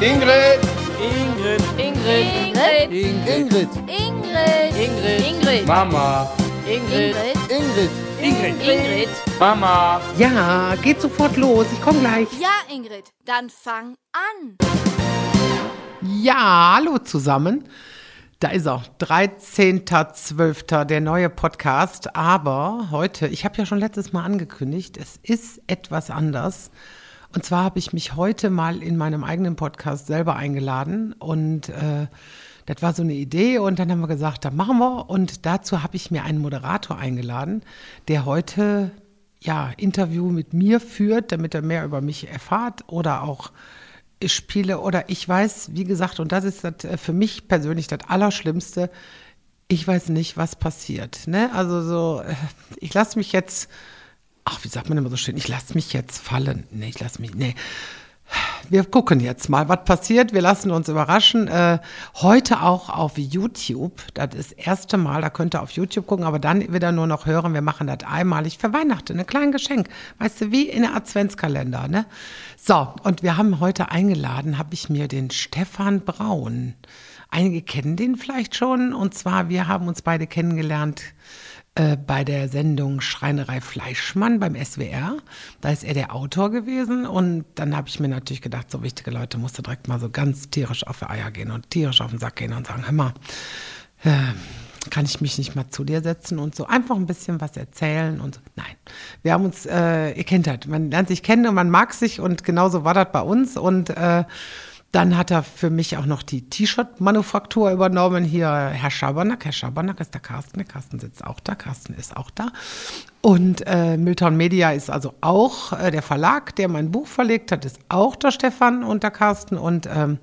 Ingrid. Ingrid. Ingrid. Ingrid. Ingrid. Ingrid. Ingrid. Mama. Ingrid. Ingrid. Ingrid. Ingrid. Mama. Ja, geht sofort los. Ich komme gleich. Ja, Ingrid. Dann fang an. Ja, hallo zusammen. Da ist er, 13.12., der neue Podcast. Aber heute, ich habe ja schon letztes Mal angekündigt, es ist etwas anders. Und zwar habe ich mich heute mal in meinem eigenen Podcast selber eingeladen und äh, das war so eine Idee und dann haben wir gesagt, da machen wir. Und dazu habe ich mir einen Moderator eingeladen, der heute ja Interview mit mir führt, damit er mehr über mich erfahrt oder auch ich spiele oder ich weiß, wie gesagt, und das ist das, äh, für mich persönlich das Allerschlimmste, ich weiß nicht, was passiert. Ne? Also so, äh, ich lasse mich jetzt, ach, wie sagt man immer so schön, ich lasse mich jetzt fallen. Nee, ich lasse mich, nee. Wir gucken jetzt mal, was passiert. Wir lassen uns überraschen. Äh, heute auch auf YouTube. Das ist das erste Mal. Da könnt ihr auf YouTube gucken, aber dann wieder nur noch hören. Wir machen das einmalig für Weihnachten. Ein kleines Geschenk. Weißt du, wie in der Adventskalender. Ne? So, und wir haben heute eingeladen, habe ich mir den Stefan Braun. Einige kennen den vielleicht schon. Und zwar, wir haben uns beide kennengelernt äh, bei der Sendung Schreinerei Fleischmann beim SWR. Da ist er der Autor gewesen und dann habe ich mir natürlich gedacht, so wichtige Leute musst du direkt mal so ganz tierisch auf die Eier gehen und tierisch auf den Sack gehen und sagen, hör mal, äh, kann ich mich nicht mal zu dir setzen und so einfach ein bisschen was erzählen und so. Nein, wir haben uns, äh, ihr kennt das, man lernt sich kennen und man mag sich und genauso war das bei uns und äh, dann hat er für mich auch noch die T-Shirt-Manufaktur übernommen. Hier Herr Schabernack. Herr Schabernack ist der Carsten. Der Carsten sitzt auch da. Carsten ist auch da. Und äh, Miltown Media ist also auch äh, der Verlag, der mein Buch verlegt hat, ist auch der Stefan und der Carsten. Und ähm,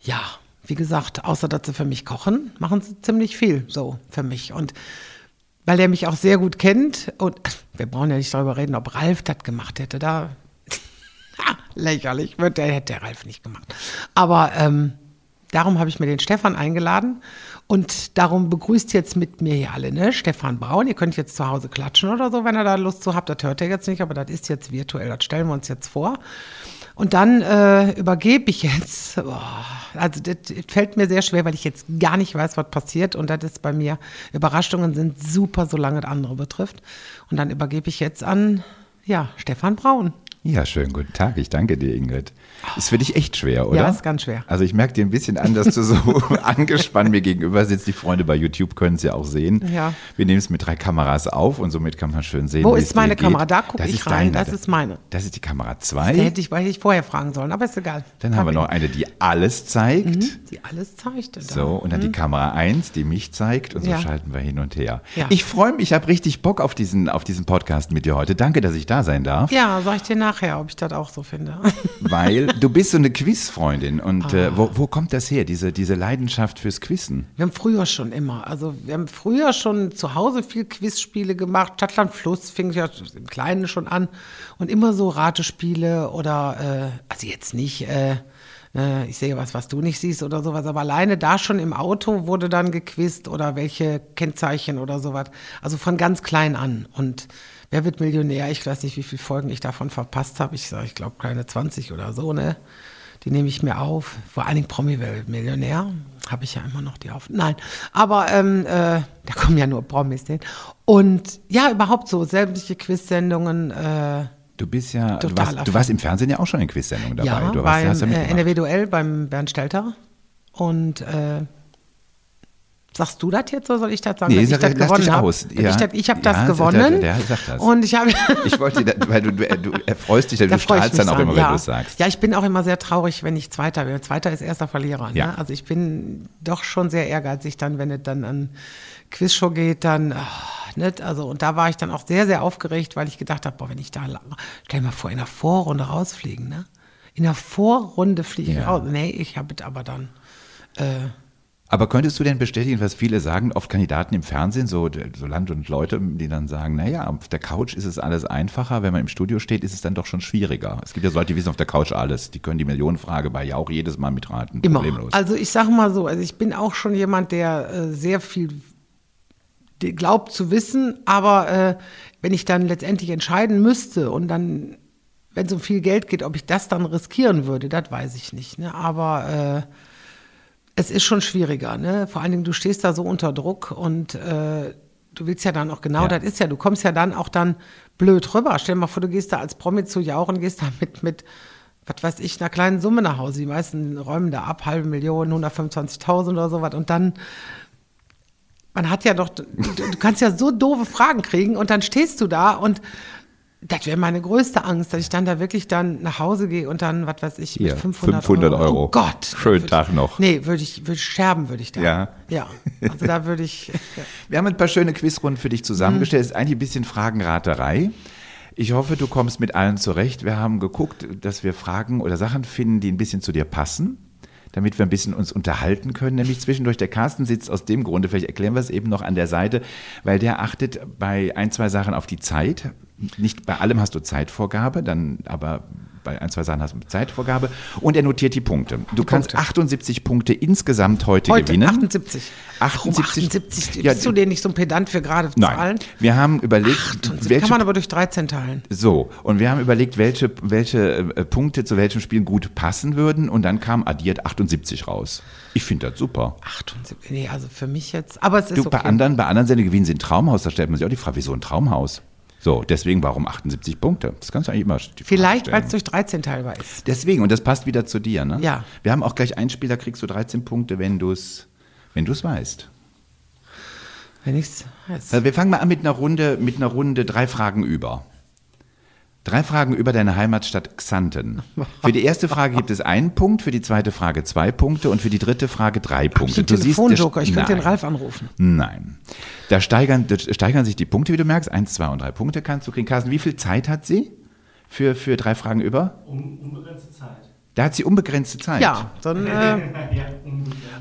ja, wie gesagt, außer dass sie für mich kochen, machen sie ziemlich viel so für mich. Und weil er mich auch sehr gut kennt und wir brauchen ja nicht darüber reden, ob Ralf das gemacht hätte. Da lächerlich, der hätte der Ralf nicht gemacht. Aber ähm, darum habe ich mir den Stefan eingeladen und darum begrüßt jetzt mit mir hier alle, ne? Stefan Braun, ihr könnt jetzt zu Hause klatschen oder so, wenn ihr da Lust zu habt. Das hört ihr jetzt nicht, aber das ist jetzt virtuell, das stellen wir uns jetzt vor. Und dann äh, übergebe ich jetzt, oh, also das fällt mir sehr schwer, weil ich jetzt gar nicht weiß, was passiert. Und das ist bei mir, Überraschungen sind super, solange das andere betrifft. Und dann übergebe ich jetzt an, ja, Stefan Braun. Ja, schönen guten Tag. Ich danke dir, Ingrid. Ist für dich echt schwer, oder? Ja, ist ganz schwer. Also ich merke dir ein bisschen an, dass du so angespannt mir gegenüber sitzt. Die Freunde bei YouTube können es ja auch sehen. Ja. Wir nehmen es mit drei Kameras auf und somit kann man schön sehen, Wo ist meine Kamera? geht. Da gucke Das ich ist rein. deine. Das ist meine. Das ist die Kamera Da 2. hätte ich, weil ich vorher fragen sollen, aber ist egal. Dann haben wir noch eine, die alles zeigt. Mhm, die alles zeigte. da. So, und dann die Kamera 1, die mich zeigt und so Ja. schalten wir hin und her. Ja. Ich freue mich, ich habe richtig Bock auf diesen, auf diesen Podcast mit dir heute. Danke, dass ich da sein darf. Ja, sag ich dir nachher, ob ich das auch so finde. Weil du bist so eine Quizfreundin. Und Ah. äh, wo, wo kommt das her, diese, diese Leidenschaft fürs Quizzen? Wir haben früher schon immer, also wir haben früher schon zu Hause viel Quizspiele gemacht. Stadtland Fluss fing ja im Kleinen schon an. Und immer so Ratespiele oder, äh, also jetzt nicht, äh, äh, ich sehe was, was du nicht siehst oder sowas, aber alleine da schon im Auto wurde dann gequizt oder welche Kennzeichen oder sowas. Also von ganz klein an. Und wer wird Millionär? Ich weiß nicht, wie viele Folgen ich davon verpasst habe. Ich sage, ich glaube, keine 20 oder so, ne? Die nehme ich mir auf. Vor allen Dingen Promi-Millionär. Habe ich ja immer noch die auf. Nein, aber ähm, äh, da kommen ja nur Promis hin. Und ja, überhaupt so sämtliche Quizsendungen. Äh, Du bist ja, du warst, du warst im Fernsehen ja auch schon in Quizsendungen dabei. ja, du warst, beim hast ja äh. NRW Duell beim Bernd Stelter. Und äh, sagst du das jetzt oder soll ich das sagen, Nee, dass ich sag- das lass gewonnen habe? Ich, Ja. das- ich habe Ja, das der- gewonnen. der- der sagt das. Und ich habe Ich wollte, weil du, du, du erfreust dich, du Da ich strahlst dann auch dran, immer, ja. wenn du es sagst. Ja, ich bin auch immer sehr traurig, wenn ich Zweiter bin. Zweiter ist erster Verlierer. Ja. Ne? Also ich bin doch schon sehr ehrgeizig dann, wenn es dann an Quizshow geht, dann, ach, nicht? Also, und da war ich dann auch sehr, sehr aufgeregt, weil ich gedacht habe, boah, wenn ich da, lang- stell dir mal vor, in der Vorrunde rausfliegen, ne? In der Vorrunde fliege ich raus. Nee, ich habe es aber dann. Äh, Aber könntest du denn bestätigen, was viele sagen, oft Kandidaten im Fernsehen, so, so Land und Leute, die dann sagen, naja, auf der Couch ist es alles einfacher, wenn man im Studio steht, ist es dann doch schon schwieriger. Es gibt ja Leute, die wissen auf der Couch alles, die können die Millionenfrage bei ja auch jedes Mal mitraten, Immer. problemlos. Also ich sage mal so, also ich bin auch schon jemand, der äh, sehr viel glaubt zu wissen, aber äh, wenn ich dann letztendlich entscheiden müsste und dann wenn es um viel Geld geht, ob ich das dann riskieren würde, das weiß ich nicht. Ne? Aber äh, es ist schon schwieriger. Ne? Vor allen Dingen, du stehst da so unter Druck und äh, du willst ja dann auch genau, Ja. das ist ja, du kommst ja dann auch dann blöd rüber. Stell dir mal vor, du gehst da als Promi zu Jauchen, gehst da mit, mit was weiß ich, einer kleinen Summe nach Hause. Die meisten räumen da ab, halbe Million, 125.000 oder sowas. Und dann, man hat ja doch, du, du kannst ja so doofe Fragen kriegen und dann stehst du da und das wäre meine größte Angst, dass ich dann da wirklich dann nach Hause gehe und dann, was weiß ich, Hier, mit 500, 500 Euro. Oh Gott. Schönen Tag noch. Nee, würde ich, würde ich sterben, würde ich da. Ja. Ja. Also da würde ich, Wir haben ein paar schöne Quizrunden für dich zusammengestellt. Es ist eigentlich ein bisschen Fragenraterei. Ich hoffe, du kommst mit allen zurecht. Wir haben geguckt, dass wir Fragen oder Sachen finden, die ein bisschen zu dir passen, damit wir ein bisschen uns unterhalten können. Nämlich zwischendurch, der Carsten sitzt aus dem Grunde, vielleicht erklären wir es eben noch an der Seite, weil der achtet bei ein, zwei Sachen auf die Zeit. Nicht bei allem hast du Zeitvorgabe, dann aber bei ein, zwei Sachen hast du Zeitvorgabe. Und er notiert die Punkte. Du kannst 78 Punkte insgesamt heute, heute gewinnen. 78. Warum 78? 78? Ja, Bist du denn nicht so ein Pedant für gerade Nein. Zahlen? Wir haben überlegt, 78 welche, kann man aber durch 13 teilen. so, und wir haben überlegt, welche, welche äh, Punkte zu welchem Spiel gut passen würden und dann kam addiert 78 raus. Ich finde das super. 78, nee, also für mich jetzt, aber es ist Du, okay. bei anderen, bei anderen Sendungen gewinnen sie ein Traumhaus, da stellt man sich auch die Frage, wieso ein Traumhaus? So, deswegen warum 78 Punkte? Das kannst du eigentlich immer Vielleicht, weil es durch 13 teilbar ist. Deswegen, und das passt wieder zu dir, ne? Ja. Wir haben auch gleich ein Spiel, da kriegst du 13 Punkte, wenn du es wenn du's weißt. Wenn ich es weiß. Also wir fangen mal an mit einer Runde, mit einer Runde drei Fragen über. Drei Fragen über deine Heimatstadt Xanten. Für die erste Frage gibt es einen Punkt, für die zweite Frage zwei Punkte und für die dritte Frage drei Ich Punkte. der- Telefonjoker, ich könnte den. Ralf anrufen. Nein. Da steigern, da steigern sich die Punkte, wie du merkst. Eins, zwei und drei Punkte kannst du kriegen. Carsten, wie viel Zeit hat sie für, für drei Fragen über? Um, unbegrenzte Zeit. Da hat sie unbegrenzte Zeit. Ja, dann äh.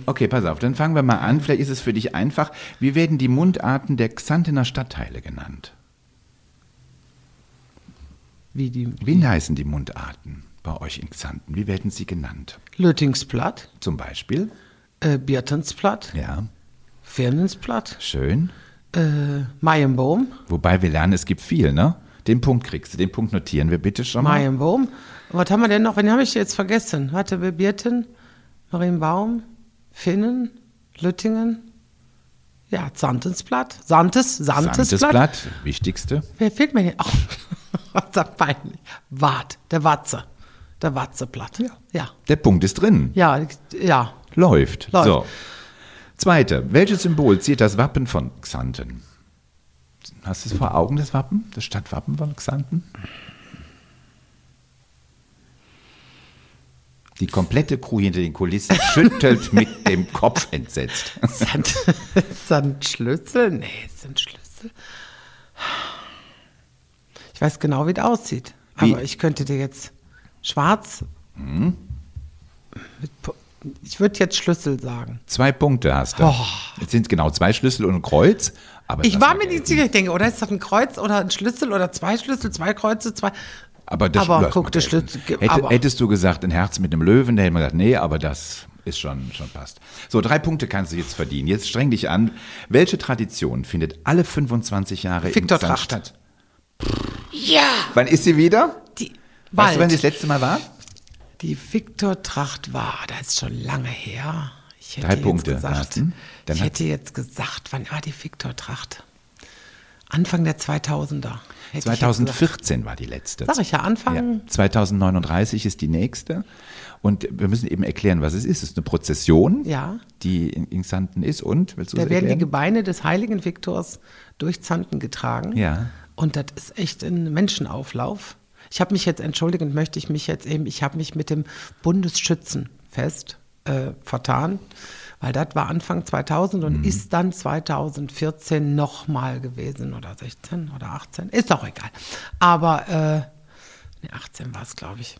Okay, pass auf, dann fangen wir mal an. Vielleicht ist es für dich einfach. Wie werden die Mundarten der Xantener Stadtteile genannt? Wie die Wie heißen die Mundarten bei euch in Xanten? Wie werden sie genannt? Lötingsplatt, Zum Beispiel? äh, Biertensplatt, Ja, Firnensplatt, schön. äh, Maienbohm, Wobei wir lernen, es gibt viel, ne? Den Punkt kriegst du, den Punkt notieren wir bitte schon mal. Maienbohm. Und was haben wir denn noch? Wen habe ich jetzt vergessen? Warte, wir Bierten, Marienbaum, Finnen, Lüttingen, ja, Santensplatt, Santes, Santesplatt. Santesblatt, wichtigste. Wer fehlt mir denn? Oh, was ist das peinlich. Wart, der Watze. Der Watzeplatz. Ja. Ja. Der Punkt ist drin. Ja, ja. Läuft. Läuft. So. Zweite. Welches Symbol ziert das Wappen von Xanten? Hast du es vor Augen, das Wappen? Das Stadtwappen von Xanten? Die komplette Crew hinter den Kulissen schüttelt mit dem Kopf entsetzt. Sand, Sandschlüssel? Nee, Sandschlüssel. Ich weiß genau, wie es aussieht. Wie? Aber ich könnte dir jetzt schwarz. Mit Po- ich würde jetzt Schlüssel sagen. Zwei Punkte hast du. Oh. Jetzt sind genau zwei Schlüssel und ein Kreuz. Aber Ich war mir nicht sicher. Ich denke, oder ist das ein Kreuz oder ein Schlüssel oder zwei Schlüssel, zwei Kreuze, zwei. Aber, das Aber guck, der. Schlüssel- Hätte, hättest du gesagt, ein Herz mit einem Löwen, da hätte man gesagt, nee, aber das ist schon, schon passt. So, drei Punkte kannst du jetzt verdienen. Jetzt streng dich an. Welche Tradition findet alle 25 Jahre in Viktortracht. Xanten statt? Ja! Wann ist sie wieder? Die, Weißt du, wann bald. sie das letzte Mal war? Die Viktor-Tracht war, das ist schon lange her. Ich hätte Drei jetzt Punkte, Gesagt. Dann ich hätte jetzt gesagt, wann war die Viktor-Tracht? Anfang der 2000er. hätte ich jetzt 2014 war die letzte. Sag ich ja, Anfang- Ja, 2039 ist die nächste. Und wir müssen eben erklären, was es ist. Es ist eine Prozession, Ja. die in, Xanten ist. Und, willst du Da werden die erklären? Gebeine des heiligen Viktors durch Zanten getragen. Ja. Und das ist echt ein Menschenauflauf. Ich habe mich jetzt, entschuldigend möchte ich mich jetzt eben, ich habe mich mit dem Bundesschützenfest äh, vertan, weil das war Anfang 2000 Mhm. und ist dann 2014 nochmal gewesen oder 16 oder 18, ist auch egal. Aber äh, nee, 18 war es, glaube ich.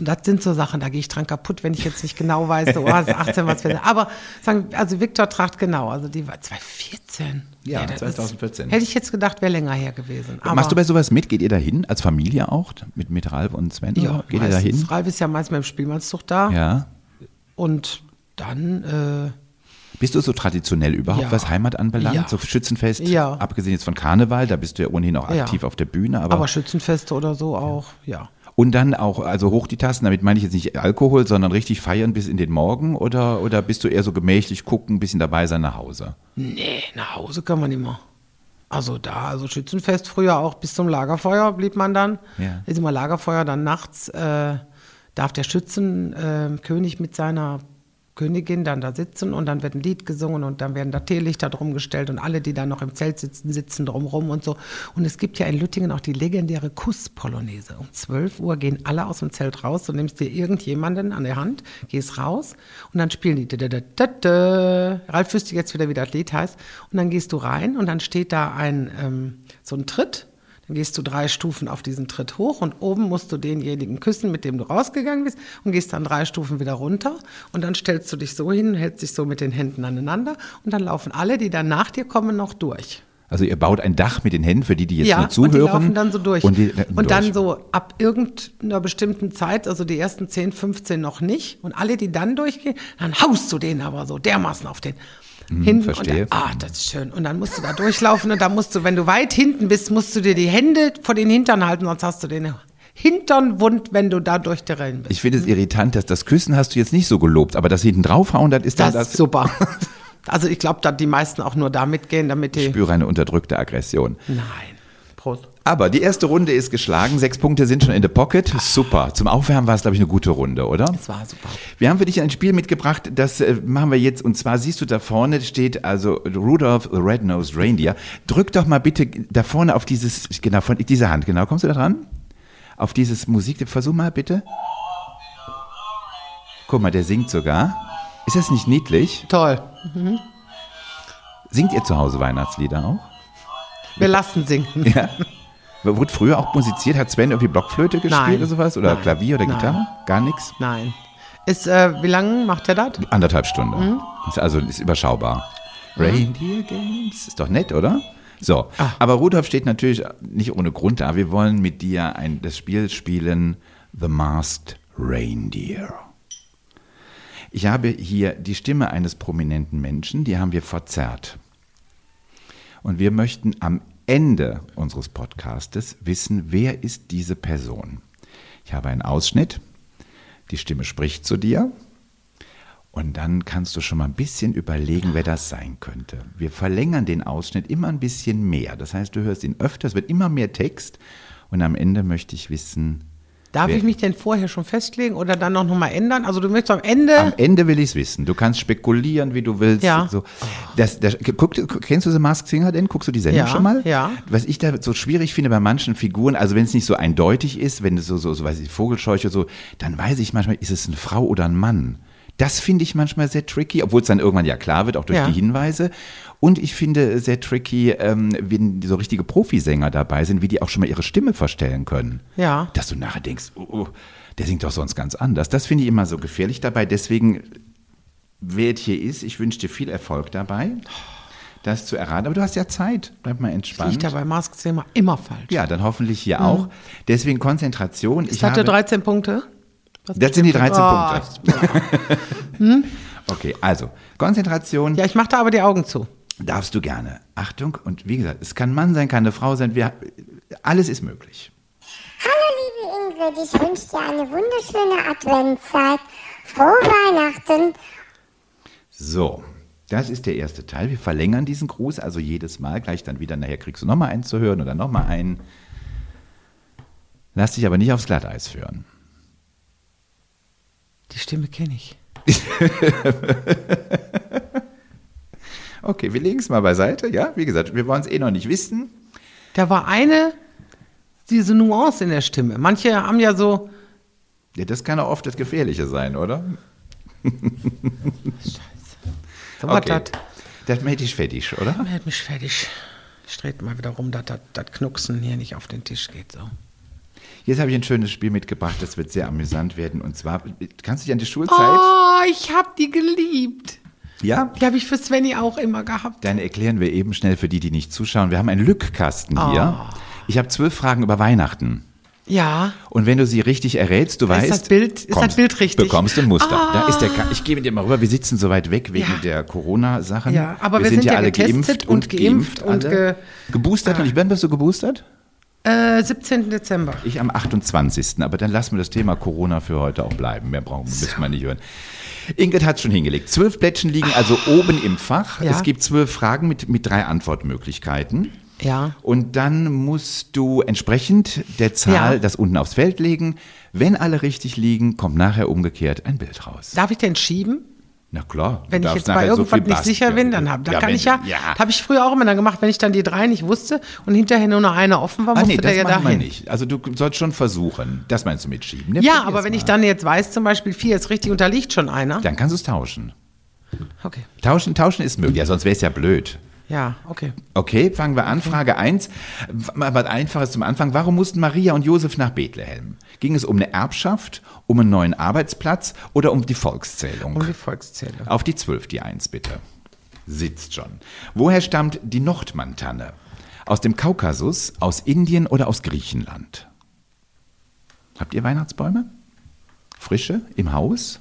Das, das sind so Sachen, da gehe ich dran kaputt, wenn ich jetzt nicht genau weiß, so, oh, das ist 18, was wir Aber sagen, also Viktor Tracht genau, also die war 2014. Ja, das 2014. Ist, hätte ich jetzt gedacht, wäre länger her gewesen. Aber Machst du bei sowas mit? Geht ihr da hin? Als Familie auch? Mit, mit Ralf und Sven? ja? Geht ihr da meistens. hin? Ralf ist ja meist mit dem Spielmannszug da. Ja. Und dann, äh, Bist du so traditionell überhaupt, Ja. was Heimat anbelangt? Ja. So Schützenfest? Ja. Abgesehen jetzt von Karneval, da bist du ja ohnehin auch Ja. aktiv auf der Bühne. aber, Aber, Schützenfeste oder so auch, ja. Und dann auch, also hoch die Tassen, damit meine ich jetzt nicht Alkohol, sondern richtig feiern bis in den Morgen oder, oder bist du eher so gemächlich gucken, ein bisschen dabei sein nach Hause? Nee, nach Hause kann man immer. Also da, also Schützenfest früher auch bis zum Lagerfeuer blieb man dann. Ja. Ist immer Lagerfeuer, dann nachts äh, darf der Schützenkönig äh, mit seiner Königin dann da sitzen und dann wird ein Lied gesungen und dann werden da Teelichter drum gestellt und alle, die da noch im Zelt sitzen, sitzen drumrum und so. Und es gibt ja in Lüttingen auch die legendäre Kusspolonaise. Um 12 Uhr gehen alle aus dem Zelt raus, du nimmst dir irgendjemanden an der Hand, gehst raus und dann spielen die. Ralf wüsste jetzt wieder, wie das Lied heißt. Und dann gehst du rein und dann steht da ein, ähm, so ein Tritt dann gehst du drei Stufen auf diesen Tritt hoch und oben musst du denjenigen küssen, mit dem du rausgegangen bist und gehst dann drei Stufen wieder runter und dann stellst du dich so hin, hältst dich so mit den Händen aneinander und dann laufen alle, die dann nach dir kommen, noch durch. Also ihr baut ein Dach mit den Händen für die, die jetzt ja, nur zuhören. und die laufen dann so durch. Und, die, und dann durch. so ab irgendeiner bestimmten Zeit, also die ersten 10, 15 noch nicht. Und alle, die dann durchgehen, dann haust du den aber so dermaßen auf den. Hinten Mhm, verstehe. Und dann, ah, das ist schön. Und dann musst du da durchlaufen und dann musst du, wenn du weit hinten bist, musst du dir die Hände vor den Hintern halten, sonst hast du den Hintern wund, wenn du da durch die Rennen bist. Ich finde es irritant, dass das Küssen hast du jetzt nicht so gelobt, aber das hinten draufhauen, das ist dann Das das. ist super. Also ich glaube, dass die meisten auch nur da mitgehen, damit ich die. spüre eine unterdrückte Aggression. Nein. Aber die erste Runde ist geschlagen, sechs Punkte sind schon in the pocket. Super. Zum Aufwärmen war es, glaube ich, eine gute Runde, oder? Das war super. Wir haben für dich ein Spiel mitgebracht, das äh, machen wir jetzt. Und zwar siehst du da vorne steht also Rudolph the Red-Nosed Reindeer. Drück doch mal bitte da vorne auf dieses, genau, von dieser Hand, genau. Kommst du da dran? Auf dieses Musik, versuch mal bitte. Guck mal, der singt sogar. Ist das nicht niedlich? Toll. Singt ihr zu Hause Weihnachtslieder auch? Wir lassen singen. Ja. Wurde früher auch musiziert? Hat Sven irgendwie Blockflöte gespielt Nein. oder sowas? Oder Nein. Klavier oder Nein. Gitarre? Gar nichts? Nein. Ist, äh, wie lange macht er das? Anderthalb Stunden. Mhm. Also ist überschaubar. Reindeer Games. Ist doch nett, oder? So. Ah. Aber Rudolf steht natürlich nicht ohne Grund da. Wir wollen mit dir ein, das Spiel spielen The Masked Reindeer. Ich habe hier die Stimme eines prominenten Menschen, die haben wir verzerrt. Und wir möchten am Ende unseres Podcastes wissen, wer ist diese Person. Ich habe einen Ausschnitt, die Stimme spricht zu dir und dann kannst du schon mal ein bisschen überlegen, wer das sein könnte. Wir verlängern den Ausschnitt immer ein bisschen mehr. Das heißt, du hörst ihn öfter, es wird immer mehr Text und am Ende möchte ich wissen, Darf Wer- ich mich denn vorher schon festlegen oder dann noch mal ändern? Also du möchtest am Ende. Am Ende will ich es wissen. Du kannst spekulieren, wie du willst. Ja. So. Das, das, guck, kennst du The Masked Singer denn? Guckst du die Sendung Ja, schon mal? ja. Was ich da so schwierig finde bei manchen Figuren, also wenn es nicht so eindeutig ist, wenn es so, so, so weiß ich, Vogelscheuche so, dann weiß ich manchmal, ist es eine Frau oder ein Mann? Das finde ich manchmal sehr tricky, obwohl es dann irgendwann ja klar wird, auch durch Ja. die Hinweise. Und ich finde sehr tricky, ähm, wenn so richtige Profisänger dabei sind, wie die auch schon mal ihre Stimme verstellen können. Ja. Dass du nachher denkst, oh, oh, der singt doch sonst ganz anders. Das finde ich immer so gefährlich dabei. Deswegen, wer es hier ist, ich wünsche dir viel Erfolg dabei, das zu erraten. Aber du hast ja Zeit. Bleib mal entspannt. ja bei Mask Thema immer falsch. Ja, dann hoffentlich hier auch. Deswegen Konzentration. Ist ich der habe, 13 Punkte? Was das sind die bestimmt- 13 Oh, Punkte. Okay, also Konzentration Ja, ich mache da aber die Augen zu. Darfst du gerne. Achtung, und wie gesagt, es kann ein Mann sein, kann eine Frau sein, wir, alles ist möglich. Hallo liebe Ingrid, ich wünsche dir eine wunderschöne Adventszeit. Frohe Weihnachten. So, das ist der erste Teil. Wir verlängern diesen Gruß, also jedes Mal gleich dann wieder. Nachher kriegst du nochmal einen zu hören oder nochmal einen. Lass dich aber nicht aufs Glatteis führen. Die Stimme kenne ich. Okay, wir legen es mal beiseite. Ja, wie gesagt, wir wollen es eh noch nicht wissen. Da war eine, diese Nuance in der Stimme. Manche haben ja so, Ja, das kann auch oft das Gefährliche sein, oder? so was Okay. das. Das macht dich fettig, oder? Hält mich fertig. Ich drehe mal wieder rum, dass das das Knucksen hier nicht auf den Tisch geht. So. Jetzt habe ich ein schönes Spiel mitgebracht, das wird sehr amüsant werden. Und zwar, kannst du dich an die Schulzeit? Oh, ich habe die geliebt. Ja? Die habe ich für Svenny auch immer gehabt. Dann erklären wir eben schnell für die, die nicht zuschauen. Wir haben einen Lückkasten hier. Ah. Ich habe zwölf Fragen über Weihnachten. Ja. Und wenn du sie richtig errätst, du Ist weißt. das Bild- ist das Bild richtig? Bekommst du ein Muster. Ah. Da ist der Ka ich gebe dir mal rüber, wir sitzen so weit weg wegen Ja. der Corona-Sachen. Ja, aber wir sind ja alle geimpft und geimpft und alle. ge- geboostert. Und ich bin, bist du geboostert? Äh, 17. Dezember. Ich am 28. Aber dann lassen wir das Thema Corona für heute auch bleiben. Mehr brauchen müssen wir nicht hören. Ingrid hat schon hingelegt. Zwölf Plättchen liegen also oben im Fach. Ja. Es gibt zwölf Fragen mit, mit drei Antwortmöglichkeiten. Ja. Und dann musst du entsprechend der Zahl Ja. das unten aufs Feld legen. Wenn alle richtig liegen, kommt nachher umgekehrt ein Bild raus. Darf ich denn schieben? Na klar. Wenn ich jetzt bei so irgendwas viel nicht sicher bin, dann, hab, dann Ja, kann wenn- ich ja. ja. Habe ich früher auch immer dann gemacht, wenn ich dann die drei nicht wusste und hinterher nur noch eine offen war, Ah, musste nee, der das ja machen wir dahin. nicht. Also du sollst schon versuchen. Das meinst du mit schieben? Ne? Ja, aber wenn mal. ich dann jetzt weiß, zum Beispiel vier ist richtig und da liegt schon einer. Dann kannst du es tauschen. Okay. Tauschen, tauschen ist möglich. Ja, sonst wäre es ja blöd. Ja, okay. Okay, fangen wir an. Frage 1. Mal was Einfaches zum Anfang. Warum mussten Maria und Josef nach Bethlehem? Ging es um eine Erbschaft, um einen neuen Arbeitsplatz oder um die Volkszählung? Um die Volkszählung. Auf die 12, die 1 bitte. Sitzt schon. Woher stammt die Nordmantanne? Aus dem Kaukasus, aus Indien oder aus Griechenland? Habt ihr Weihnachtsbäume? Frische im Haus?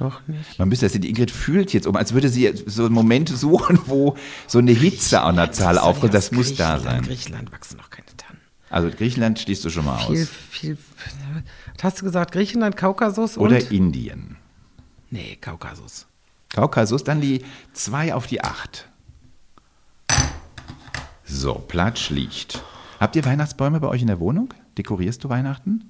Noch nicht. Man müsste das, die Ingrid fühlt jetzt um, als würde sie so Momente suchen, wo so eine Hitze an der Zahl aufkommt. Das muss da sein. Griechenland wachsen noch keine Tannen. Also Griechenland schließt du schon mal Viel, aus. viel. Hast du gesagt? Griechenland, Kaukasus und? Oder Indien. nee, Kaukasus. Kaukasus, dann die 2 auf die 8. So, Platsch liegt. Habt ihr Weihnachtsbäume bei euch in der Wohnung? Dekorierst du Weihnachten?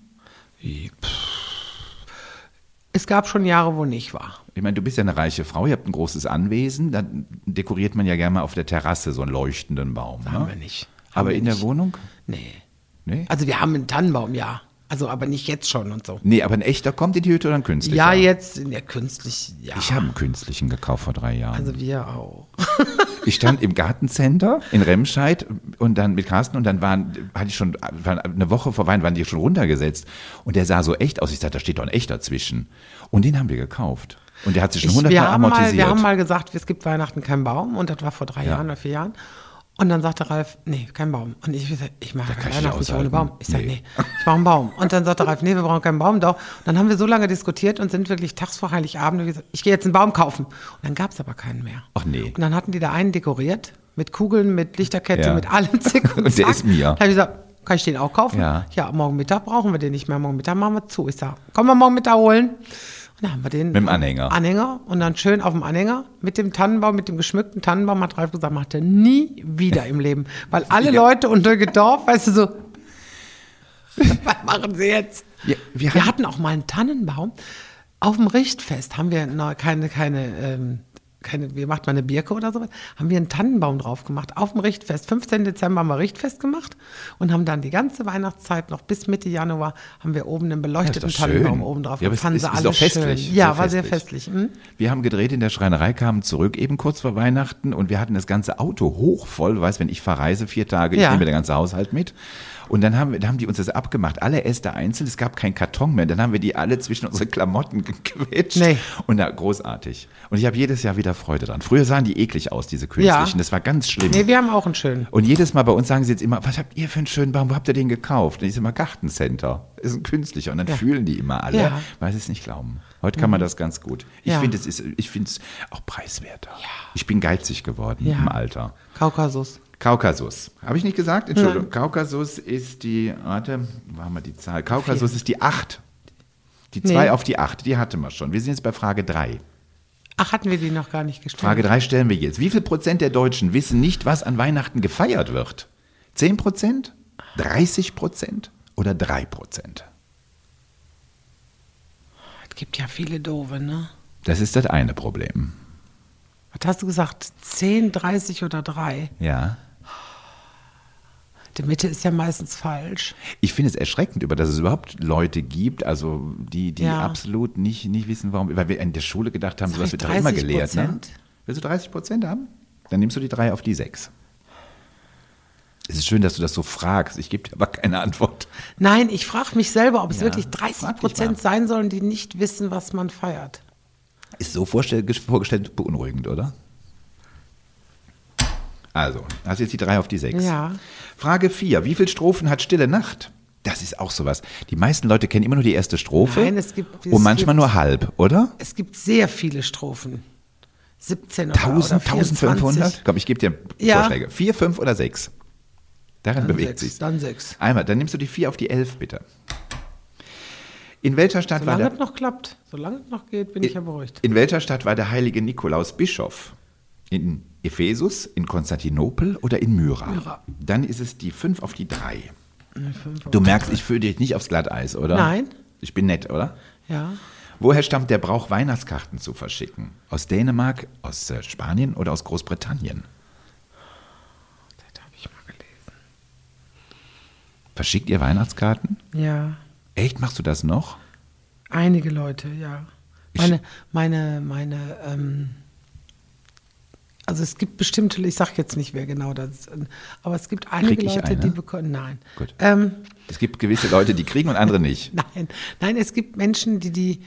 Es gab schon Jahre, wo nicht war. Ich meine, du bist ja eine reiche Frau, ihr habt ein großes Anwesen, dann dekoriert man ja gerne mal auf der Terrasse so einen leuchtenden Baum. Haben ne? wir nicht. Haben Aber wir in nicht. der Wohnung? Nee. Nee? Also wir haben einen Tannenbaum, ja. Also aber nicht jetzt schon und so. Nee, aber ein echter kommt in die Hütte oder ein künstlicher? Ja, jetzt in der künstlich, ja. Ich habe einen künstlichen gekauft vor drei Jahren. Also wir auch. Ich stand im Gartencenter in Remscheid und dann mit Carsten und dann waren, hatte ich schon, eine Woche vor Weihnachten waren die schon runtergesetzt und der sah so echt aus. Ich sagte, da steht doch ein echter zwischen. Und den haben wir gekauft. Und der hat sich schon hundertmal haben mal, amortisiert. wir haben mal gesagt, es gibt Weihnachten keinen Baum und das war vor drei Ja. Jahren oder vier Jahren. Und dann sagte Ralf, nee, kein Baum. Und ich ich mache kann kein ich nicht Weihnachten nicht ohne. Baum. Ich sage, Nee. nee. ich brauche einen Baum. Und dann sagte Ralf, nee, wir brauchen keinen Baum. Doch. Und dann haben wir so lange diskutiert und sind wirklich tags vor Heiligabend und gesagt, ich gehe jetzt einen Baum kaufen. Und dann gab es aber keinen mehr. Ach nee. Und dann hatten die da einen dekoriert mit Kugeln, mit Lichterkette, Ja. mit allem Zick und, Und der ist mir. Da habe ich gesagt, kann ich den auch kaufen? Ja. ja, morgen Mittag brauchen wir den nicht mehr. Morgen Mittag machen wir zu. Ich sage, komm mal morgen Mittag holen. Dann haben wir den. Mit dem Anhänger. Anhänger und dann schön auf dem Anhänger mit dem Tannenbaum, mit dem geschmückten Tannenbaum, hat Ralf gesagt, macht er nie wieder im Leben. Weil alle Leute unter Dorf, weißt du, so, was machen sie jetzt? Ja, wir wir, hatten- hatten auch mal einen Tannenbaum. Auf dem Richtfest haben wir noch keine, keine, ähm, keine, wie macht man eine Birke oder sowas, haben wir einen Tannenbaum drauf gemacht. Auf dem Richtfest. 15. Dezember haben wir Richtfest gemacht und haben dann die ganze Weihnachtszeit noch bis Mitte Januar haben wir oben einen beleuchteten Ja, Tannenbaum schön. oben drauf. Ja, aber es ist- ist doch festlich, schön. Ja, sehr war sehr festlich. festlich. Hm? Wir haben gedreht in der Schreinerei, kamen zurück, eben kurz vor Weihnachten und wir hatten das ganze Auto hochvoll. Du weißt, wenn ich verreise vier Tage, ich Ja. nehme der ganze Haushalt mit. Und dann haben, wir, dann haben die uns das abgemacht, alle Äste einzeln, es gab keinen Karton mehr. Dann haben wir die alle zwischen unsere Klamotten gequetscht. Nee. Und da, großartig. Und ich habe jedes Jahr wieder Freude dran. Früher sahen die eklig aus, diese künstlichen. Das war ganz schlimm. Nee, wir haben auch einen schönen. Und jedes Mal bei uns sagen sie jetzt immer, was habt ihr für einen schönen Baum, wo habt ihr den gekauft? Und ich sage immer, Gartencenter. Das ist ein künstlicher. Und dann Ja. fühlen die immer alle, Ja. Mhm. weil sie es nicht glauben. Heute kann man das ganz gut. Ich Ja. finde es ist, ich finde es auch preiswerter. Ich bin geizig geworden Ja. im Alter. Kaukasus. Kaukasus. Habe ich nicht gesagt? Entschuldigung. Kaukasus ist die, warte, wo haben wir die Zahl? Kaukasus ist die 8. Die 2 Nee. auf die 8, die hatte man schon. Wir sind jetzt bei Frage 3. Ach, hatten wir die noch gar nicht gestellt? Frage 3 stellen wir jetzt. Wie viel Prozent der Deutschen wissen nicht, was an Weihnachten gefeiert wird? 10 Prozent? 30 Prozent? Oder 3 Prozent? Es gibt ja viele doofe, ne? Das ist das eine Problem. Was hast du gesagt? 10, 30 oder 3? Ja. Die Mitte ist ja meistens falsch. Ich finde es erschreckend, über dass es überhaupt Leute gibt, also die, die Ja. absolut nicht, nicht wissen, warum, weil wir in der Schule gedacht haben, sowas wird doch immer 30%? gelehrt. Ne? Willst du 30 Prozent haben? Dann nimmst du die 3 auf die 6. Es ist schön, dass du das so fragst. Ich gebe dir aber keine Antwort. Nein, ich frage mich selber, ob es Ja, wirklich frag 30 dich Prozent sein sollen, die nicht wissen, was man feiert. Ist so vorstell- vorgestellt beunruhigend, oder? Also, hast jetzt die 3 auf die 6. Ja. Frage 4. Wie viele Strophen hat Stille Nacht? Das ist auch sowas. Die meisten Leute kennen immer nur die erste Strophe. Nein, es gibt- es und manchmal gibt- nur halb, oder? Es gibt sehr viele Strophen. 17 oder, 1000, oder 1500? 24. Komm, ich gebe dir Ja. Vorschläge. 4, 5 oder 6? Daran Dann bewegt sich. Dann sechs. Einmal, dann nimmst du die 4 auf die 11, bitte. In welcher Stadt war Solange der es noch klappt, solange es noch geht, bin ich ja beruhigt. In welcher Stadt war der heilige Nikolaus Bischof? In Ephesus, in Konstantinopel oder in Myra? Myra. Dann ist es die 5 auf die 3. Du merkst, ich führe dich nicht aufs Glatteis, oder? Nein. Ich bin nett, oder? Ja. Woher stammt der Brauch, Weihnachtskarten zu verschicken? Aus Dänemark, aus äh, Spanien oder aus Großbritannien? Das habe ich mal gelesen. Verschickt ihr Weihnachtskarten? Ja. Echt, machst du das noch? Einige Leute, ja. Ich- Meine, meine, meine, ähm, also es gibt bestimmte, ich sage jetzt nicht, wer genau das ist, aber es gibt einige Leute, eine? die bekommen, nein. Gut. Ähm, Es gibt gewisse Leute, die kriegen und andere nicht. nein, nein, es gibt Menschen, die die,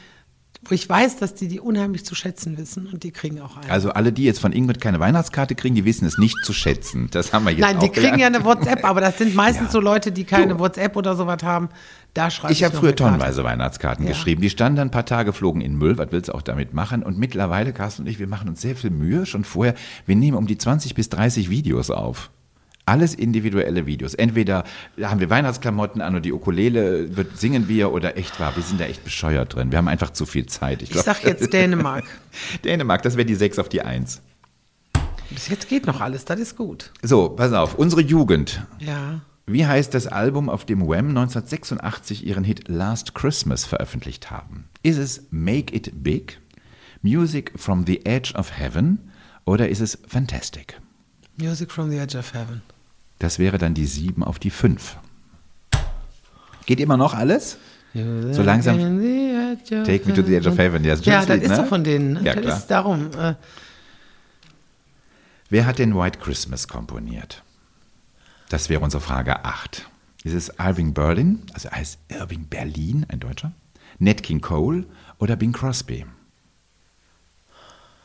wo ich weiß, dass die die unheimlich zu schätzen wissen und die kriegen auch eine. Also alle, die jetzt von Ingrid keine Weihnachtskarte kriegen, die wissen es nicht zu schätzen. Das haben wir jetzt Nein, die kriegen ja eine WhatsApp, aber das sind meistens Ja. so Leute, die keine Du. WhatsApp oder sowas haben. Da schreibe ich, Ich habe früher tonnenweise Weihnachtskarten Ja. geschrieben. Die standen dann ein paar Tage, flogen in Müll. Was willst du auch damit machen? Und mittlerweile, Carsten und ich, wir machen uns sehr viel Mühe. Schon vorher, wir nehmen um die 20 bis 30 Videos auf. Alles individuelle Videos. Entweder haben wir Weihnachtsklamotten an und die Ukulele wird, singen wir oder echt wahr. Wir sind da echt bescheuert drin. Wir haben einfach zu viel Zeit. Ich glaub- sag jetzt Dänemark. Dänemark, das wäre die 6 auf die 1. Bis jetzt geht noch alles, das ist gut. So, pass auf. Unsere Jugend. Ja. Wie heißt das Album, auf dem Wham 1986 ihren Hit Last Christmas veröffentlicht haben? Ist es Make It Big, Music from the Edge of Heaven oder ist es Fantastic? Music from the Edge of Heaven. Das wäre dann die 7 auf die 5. Geht immer noch alles? So langsam- Take me to the edge of heaven. Ja, ein Ja, das Lied, ist ne? doch von denen. Ne? Ja, das klar. ist darum. Äh, Wer hat den White Christmas komponiert? Das wäre unsere Frage 8. Ist es Irving Berlin, also heißt Irving Berlin, ein Deutscher, Nat King Cole oder Bing Crosby?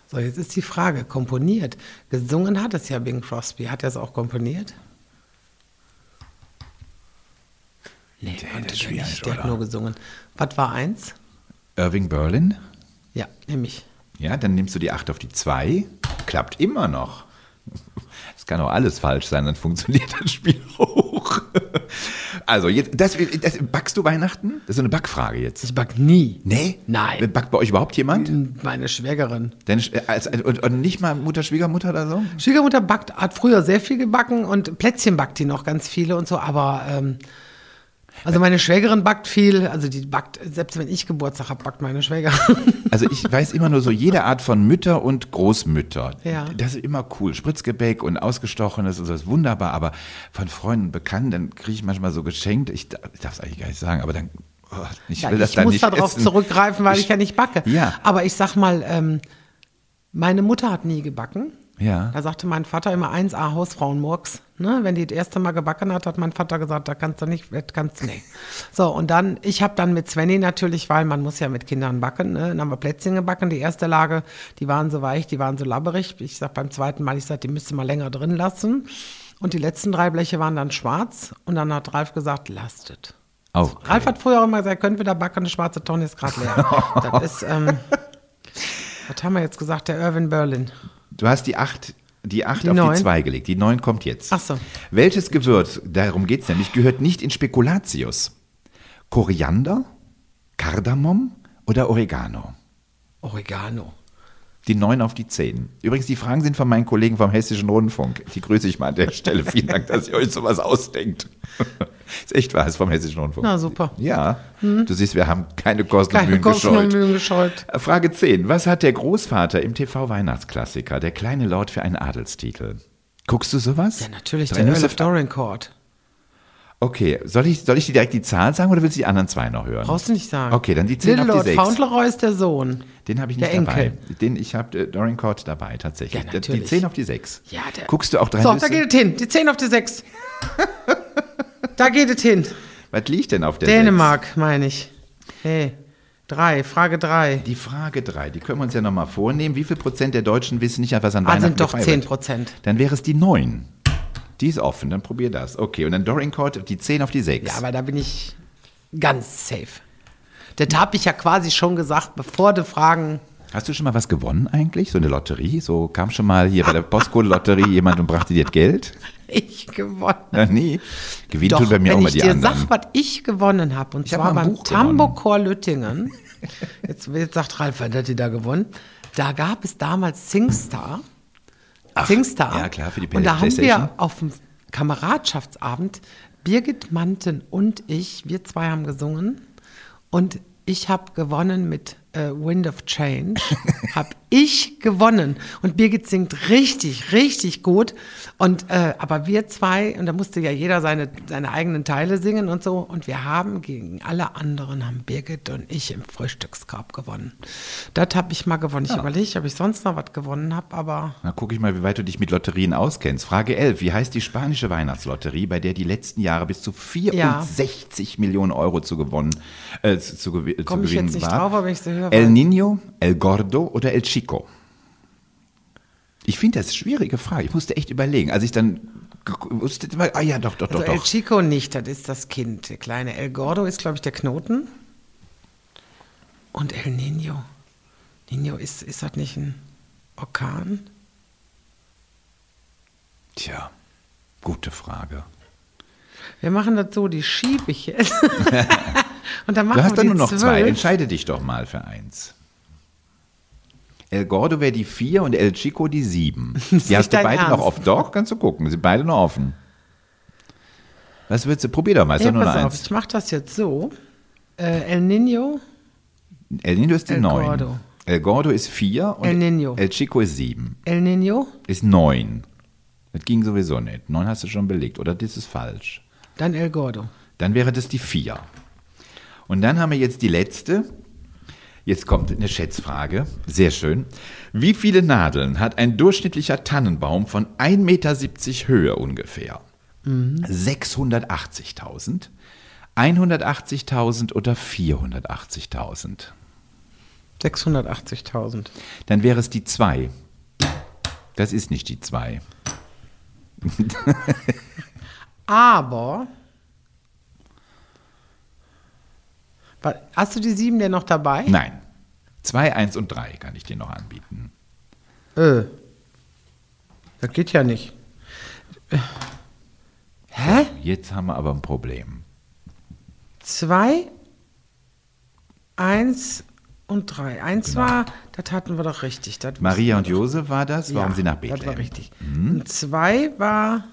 so, jetzt ist die Frage: komponiert. Gesungen hat es ja Bing Crosby. Hat er es auch komponiert? Nee, Der konnte der nicht. Der hat nur gesungen. Was war eins? Irving Berlin? Ja, nämlich. Ja, dann nimmst du die 8 auf die 2. Klappt immer noch. Es kann auch alles falsch sein, dann funktioniert das Spiel hoch. Also, jetzt, das, das, backst du Weihnachten? Das ist so eine Backfrage jetzt. Ich back nie. Nee? Nein. Backt bei euch überhaupt jemand? Meine Schwägerin. Denn, äh, als, und, und nicht mal Mutter, Schwiegermutter oder so? Schwiegermutter backt, hat früher sehr viel gebacken und Plätzchen backt die noch ganz viele und so, aber ähm, also meine Schwägerin backt viel, also die backt, selbst wenn ich Geburtstag habe, backt meine Schwägerin. Also ich weiß immer nur so jede Art von Mütter und Großmütter. Ja. Das ist immer cool. Spritzgebäck und ausgestochenes und so ist wunderbar. Aber von Freunden und Bekannten, dann kriege ich manchmal so geschenkt. Ich, darf- ich darf es eigentlich gar nicht sagen, aber dann, oh, ich Ja, will das ich dann muss nicht darauf essen. zurückgreifen, weil ich, ja nicht backe. Ja. Aber ich sag mal, ähm, meine Mutter hat nie gebacken. Ja. Da sagte mein Vater immer 1A Hausfrauenmurks. Ne? Wenn die das erste Mal gebacken hat, hat mein Vater gesagt, da kannst du nicht, das kannst du nicht. So, und dann, ich habe dann mit Svenny natürlich, weil man muss ja mit Kindern backen, ne? dann haben wir Plätzchen gebacken. Die erste Lage, die waren so weich, die waren so labberig. Ich sag beim zweiten Mal, ich sag, die müsste mal länger drin lassen. Und die letzten drei Bleche waren dann schwarz. Und dann hat Ralf gesagt, lastet. Oh, Ralf hat früher auch immer gesagt, können wir da backen, eine schwarze Tonne ist gerade leer. das ist, ähm, was haben wir jetzt gesagt, der Irvin Berlin. Du hast die 8 die acht Die auf neun. die 2 gelegt. Die 9 kommt jetzt. Ach so. Welches Gewürz, darum geht es nämlich, gehört nicht in Spekulatius? Koriander, Kardamom oder Oregano? Oregano. Die 9 auf die 10. Übrigens, die Fragen sind von meinen Kollegen vom Hessischen Rundfunk. Die grüße ich mal an der Stelle. Vielen Dank, dass ihr euch sowas ausdenkt. ist echt wahr, ist vom Hessischen Rundfunk. Na, super. Ja, du siehst, wir haben keine Kosten und Keine Mühen Kosten und gescheut. Mühen gescheut. Frage 10. Was hat der Großvater im TV-Weihnachtsklassiker, der kleine Lord, für einen Adelstitel? Guckst du sowas? Ja, natürlich, Drei der Earl Nüsse- of Dorincourt. Okay, soll ich, soll ich dir direkt die Zahl sagen oder willst du die anderen zwei noch hören? Brauchst du nicht sagen. Okay, dann die 10 Little auf die Lord 6. Fauntleroy ist der Sohn. Den habe ich Der nicht dabei. Enkel. Den, ich habe äh, Dorian Court dabei, tatsächlich. Ja, die natürlich. 10 auf die 6. Ja, der- Guckst du auch drei So, Nüsse? da geht es hin. Die 10 auf die 6. da geht es hin. Was liegt denn auf der Dänemark, meine ich. Hey, drei, Frage drei. 6? Die Frage 3, die können wir uns ja nochmal vornehmen. Wie viel Prozent der Deutschen wissen nicht, was an Ah, Weihnachten sind doch gefeiert 10 wird? Prozent. Dann wäre es die 9. Die ist offen, dann probier das. Okay, und dann Dorian Court, die 10 auf die 6. Ja, aber da bin ich ganz safe. Das habe ich ja quasi schon gesagt, bevor die Fragen Hast du schon mal was gewonnen eigentlich? So eine Lotterie? So kam schon mal hier bei der Postcode-Lotterie jemand und brachte dir Geld? Ich gewonnen. Ja, nie. Gewinnt Doch, tun bei mir auch wenn mal ich die dir anderen. sag, was ich gewonnen habe, und Ich hab zwar ein beim. Tambokor Lüttingen, jetzt, jetzt sagt Ralf, was hat die da gewonnen? Da gab es damals Singstar. Singstar. ja, klar, für die Und da haben wir auf dem Kameradschaftsabend, Birgit Manten und ich, wir zwei haben gesungen und ich habe gewonnen mit äh, Wind of Change. habe ich gewonnen. Und Birgit singt richtig, richtig gut. Und, äh, aber wir zwei, und da musste ja jeder seine, seine eigenen Teile singen und so. Und wir haben gegen alle anderen, haben Birgit und ich im Frühstückskorb gewonnen. Das habe ich mal gewonnen. Ich überlege, ob ich sonst noch was gewonnen habe, aber Na, gucke ich mal, wie weit du dich mit Lotterien auskennst. Frage 11. Wie heißt die spanische Weihnachtslotterie, bei der die letzten Jahre bis zu 64 Millionen Euro zu gewonnen, äh, zu, zu, zu komme ich gewinnen jetzt nicht war? drauf, aber ich sie höre. El Niño, El Gordo oder El Chico? Ich finde das eine schwierige Frage. Ich musste echt überlegen. Als ich dann wusste, ah ja, doch, doch, Also doch, El. Chico nicht, das ist das Kind. Der kleine El Gordo ist, glaube ich, der Knoten. Und El Nino. Nino, ist, ist das nicht ein Orkan? Tja, gute Frage. Wir machen das so, die schiebe ich jetzt. Und dann machen Du hast dann nur noch zwei. zwölf. Entscheide dich doch mal für eins. El Gordo wäre die vier und El Chico die sieben. Die hast du beide noch Ernst? offen. Doch, kannst du gucken. Sind beide noch offen. Was willst du? Probier doch mal. Ist Ja, doch nur pass noch auf, eins. ich mache das jetzt so. Äh, El Nino, El Nino ist die El neun. Gordo. El Gordo ist vier und El Niño. El Chico ist sieben. El Nino, Ist neun. Das ging sowieso nicht. Neun hast du schon belegt. Oder das ist falsch. dann El Gordo. Dann wäre das die vier. Und dann haben wir jetzt die letzte. Jetzt kommt eine Schätzfrage. Sehr schön. Wie viele Nadeln hat ein durchschnittlicher Tannenbaum von 1,70 Meter Höhe ungefähr? 680.000, 180.000 oder 480.000? 680.000. Dann wäre es die 2. Das ist nicht die 2. Aber. Hast du die sieben denn noch dabei? Nein. 2, 1 und 3 kann ich dir noch anbieten. Äh. Das geht ja nicht. Äh. Hä? Jetzt haben wir aber ein Problem. Zwei, eins und drei. Eins war, das hatten wir doch richtig. Das Maria und Josef war das. Warum ja, sie nach Das Bethlehem? war richtig. Und zwei war,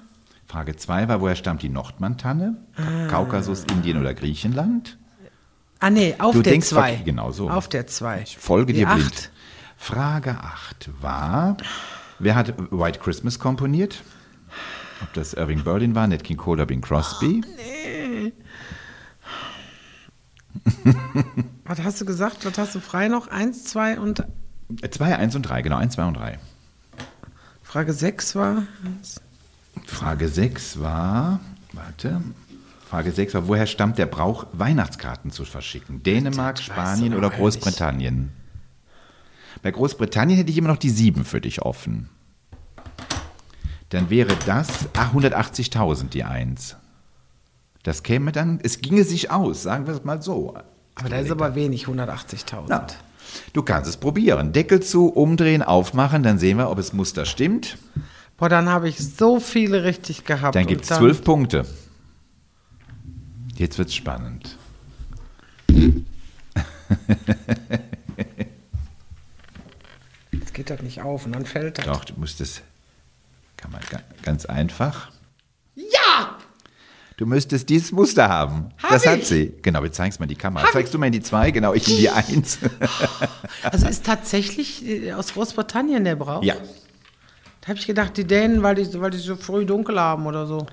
Frage 2 war, woher stammt die Nordmantanne? Kaukasus, Indien oder Griechenland? Ah nee, auf Du der denkst zwei. verke- genau so. Auf der zwei. Ich folge Die dir blind. acht. Frage 8 war, wer hat White Christmas komponiert? Ob das Irving Berlin war, Nat King Cole oder Bing Crosby? Was hast du gesagt? Was hast du frei noch? Eins, zwei und 2, 1 und 3, genau, 1, 2 und 3. Frage sechs war. Frage 6 war, warte, Frage 6 war, woher stammt der Brauch, Weihnachtskarten zu verschicken? Dänemark, Spanien oder Großbritannien? Bei Großbritannien hätte ich immer noch die 7 für dich offen. Dann wäre das, ah, 180.000 die 1. Das käme dann, es ginge sich aus, sagen wir es mal so. Aber da ist aber wenig, 180.000. Na, du kannst es probieren. Deckel zu, umdrehen, aufmachen, dann sehen wir, ob das Muster stimmt. Boah, dann habe ich so viele richtig gehabt. Dann gibt es zwölf Punkte. Jetzt wird es spannend. Jetzt geht das nicht auf und dann fällt das. Doch, du musst es. Kann man ga- ganz einfach. Ja! Du müsstest dieses Muster haben. Hab das hat ich. sie. Genau, wir zeigen es mal in die Kamera. Hab Zeigst du mal in die zwei, genau, ich in die eins. Also ist tatsächlich äh, aus Großbritannien der Brauch? ja. Da habe ich gedacht, die Dänen, weil die, weil die so früh dunkel haben oder so.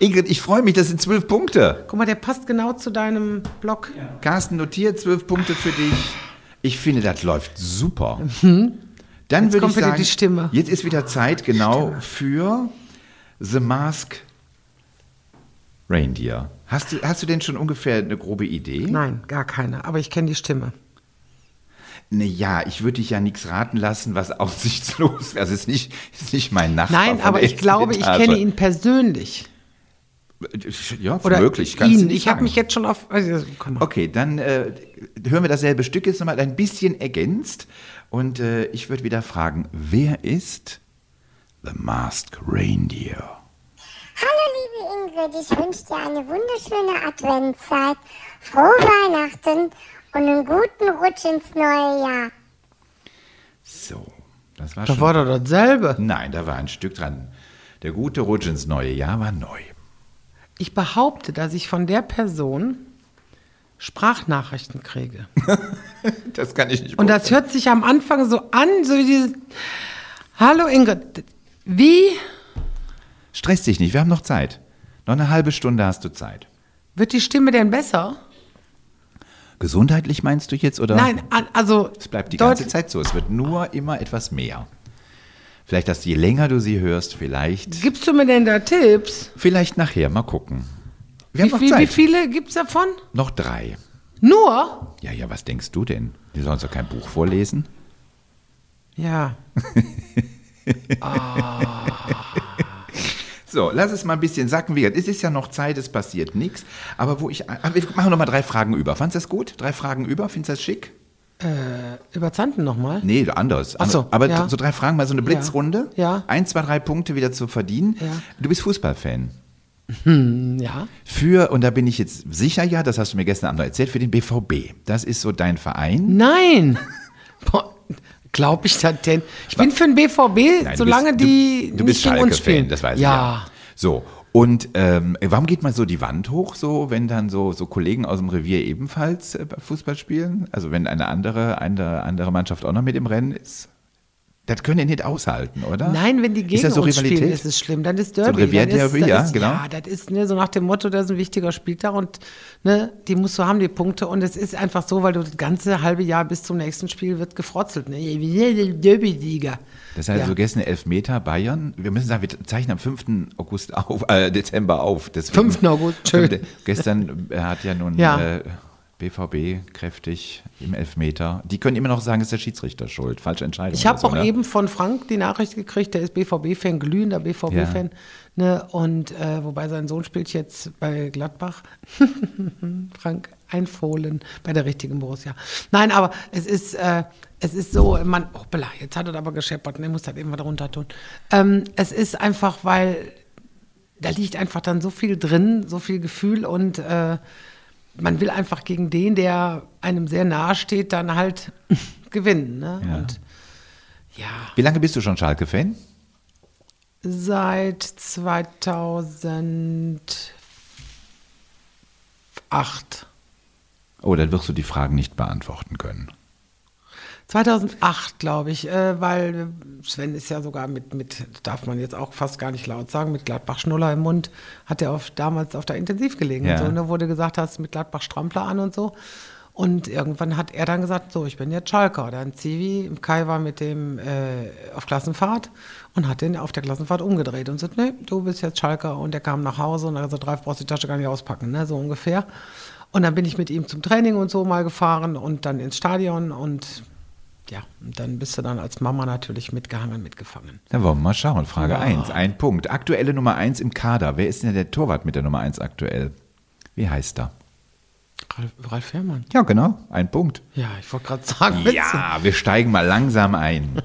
Ingrid, ich freue mich, das sind zwölf Punkte. Guck mal, der passt genau zu deinem Blog. Carsten notiert zwölf Punkte für dich. Ich finde, das läuft super. Dann Mhm. Jetzt würde kommt ich wieder sagen, die Stimme. jetzt ist wieder Zeit genau für The Mask Reindeer. Hast du, hast du denn schon ungefähr eine grobe Idee? Nein, gar keine. Aber ich kenne die Stimme. Naja, ich würde dich ja nichts raten lassen, was aussichtslos wäre. Also ist nicht, ist nicht mein Nachbar. Nein, aber ich glaube, ich kenne ihn persönlich. Ja, Oder möglich. ihn. nicht Ich habe mich jetzt schon auf. Also. Okay, dann äh, hören wir dasselbe Stück jetzt nochmal ein bisschen ergänzt. Und äh, ich würde wieder fragen, wer ist The Masked Reindeer? Hallo liebe Ingrid, ich wünsche dir eine wunderschöne Adventszeit, frohe Weihnachten und einen guten Rutsch ins neue Jahr. So, das war Da schon. war doch dasselbe. Nein, da war ein Stück dran. Der gute Rutsch ins neue Jahr war neu. Ich behaupte, dass ich von der Person Sprachnachrichten kriege. Das kann ich nicht Und das hört sich am Anfang so an, so wie dieses. Hallo Ingrid, wie Stress dich nicht, wir haben noch Zeit. Noch eine halbe Stunde hast du Zeit. wird die Stimme denn besser? Gesundheitlich meinst du jetzt oder? Nein, also. Es bleibt die ganze Zeit so. Es wird nur immer etwas mehr. Vielleicht, dass je länger du sie hörst, vielleicht. Gibst du mir denn da Tipps? Vielleicht nachher, mal gucken. Wir haben Wie, noch viel, Zeit. wie viele gibt es davon? Noch drei. Nur? Ja, ja, was denkst du denn? Die sollen doch kein Buch vorlesen? Ja. So, lass es mal ein bisschen sacken. Wie gesagt, es ist ja noch Zeit, es passiert nichts. Aber wo ich. Aber wir machen noch mal drei Fragen über. Fandest du das gut? Drei Fragen über? Findest du das schick? Über Zanten nochmal? Nee, anders. Ach so, aber ja. so drei Fragen, mal so eine Blitzrunde. Ja. Ein, zwei, drei Punkte wieder zu verdienen. Ja. Du bist Fußballfan. Ja. Für, und da bin ich jetzt sicher, ja, das hast du mir gestern Abend erzählt, für den BVB. Das ist so dein Verein. Nein. Glaube ich das denn? Ich bin für den BVB, Nein, solange bist, die du, du bist nicht gegen uns spielen. das weiß ja. ich. Ja. So. Und ähm, warum geht man so die Wand hoch, so wenn dann so, so Kollegen aus dem Revier ebenfalls äh, Fußball spielen? Also wenn eine andere, eine andere Mannschaft auch noch mit im Rennen ist? Das können die nicht aushalten, oder? Nein, wenn die Ist gegen das so uns Rivalität? spielen, ist es schlimm. Dann ist Derby. dann ist, Revierderby, das ja, ist, genau. Ja, das ist ne, so nach dem Motto, das ist ein wichtiger Spieltag und ne, die musst du haben, die Punkte. Und es ist einfach so, weil du das ganze halbe Jahr bis zum nächsten Spiel wird gefrotzelt. Ne? Derby-Liga. Das heißt, Ja. so gestern Elfmeter Bayern. Wir müssen sagen, wir zeichnen am 5. August auf, äh, Dezember auf. Deswegen, 5. August, schön. Gestern äh, hat ja nun Ja. Äh, BVB kräftig im Elfmeter. Die können immer noch sagen, es ist der Schiedsrichter schuld. Falsche Entscheidung. Ich habe oder auch so, ne? eben von Frank die Nachricht gekriegt, der ist BVB-Fan, glühender BVB-Fan. Ne? Und äh, wobei sein Sohn spielt jetzt bei Gladbach. Frank Einfohlen bei der richtigen Borussia. Nein, aber es ist, äh, es ist so, man, hoppala, jetzt hat er aber gescheppert, ne, muss das eben wieder runter tun. Ähm, es ist einfach, weil da liegt einfach dann so viel drin, so viel Gefühl und äh, man will einfach gegen den, der einem sehr nahe steht, dann halt gewinnen. Ne? Ja. Und ja, Wie lange bist du schon Schalke-Fan? seit 2008. Oh, dann wirst du die Fragen nicht beantworten können. 2008, glaube ich, äh, weil Sven ist ja sogar mit, mit, darf man jetzt auch fast gar nicht laut sagen, mit Gladbach-Schnuller im Mund, hat er auf, damals auf der Intensiv gelegen. Ja. Und so, wurde gesagt, hast mit Gladbach-Strampler an und so. Und irgendwann hat er dann gesagt, so, ich bin jetzt Schalker. Dann Zivi, Kai war mit dem äh, auf Klassenfahrt und hat den auf der Klassenfahrt umgedreht und sagt, nee, du bist jetzt Schalker. Und er kam nach Hause und hat gesagt, Ralf, brauchst die Tasche gar nicht auspacken, ne, so ungefähr. Und dann bin ich mit ihm zum Training und so mal gefahren und dann ins Stadion und ja, und dann bist du dann als Mama natürlich mitgehangen, mitgefangen. Dann wollen wir mal schauen. Frage Ja. 1, ein Punkt. Aktuelle Nummer 1 im Kader. Wer ist denn der Torwart mit der Nummer 1 aktuell? Wie heißt er? Ralf, Fährmann. Ja, genau. Ein Punkt. Ja, ich wollte gerade sagen. Ja, wir steigen mal langsam ein.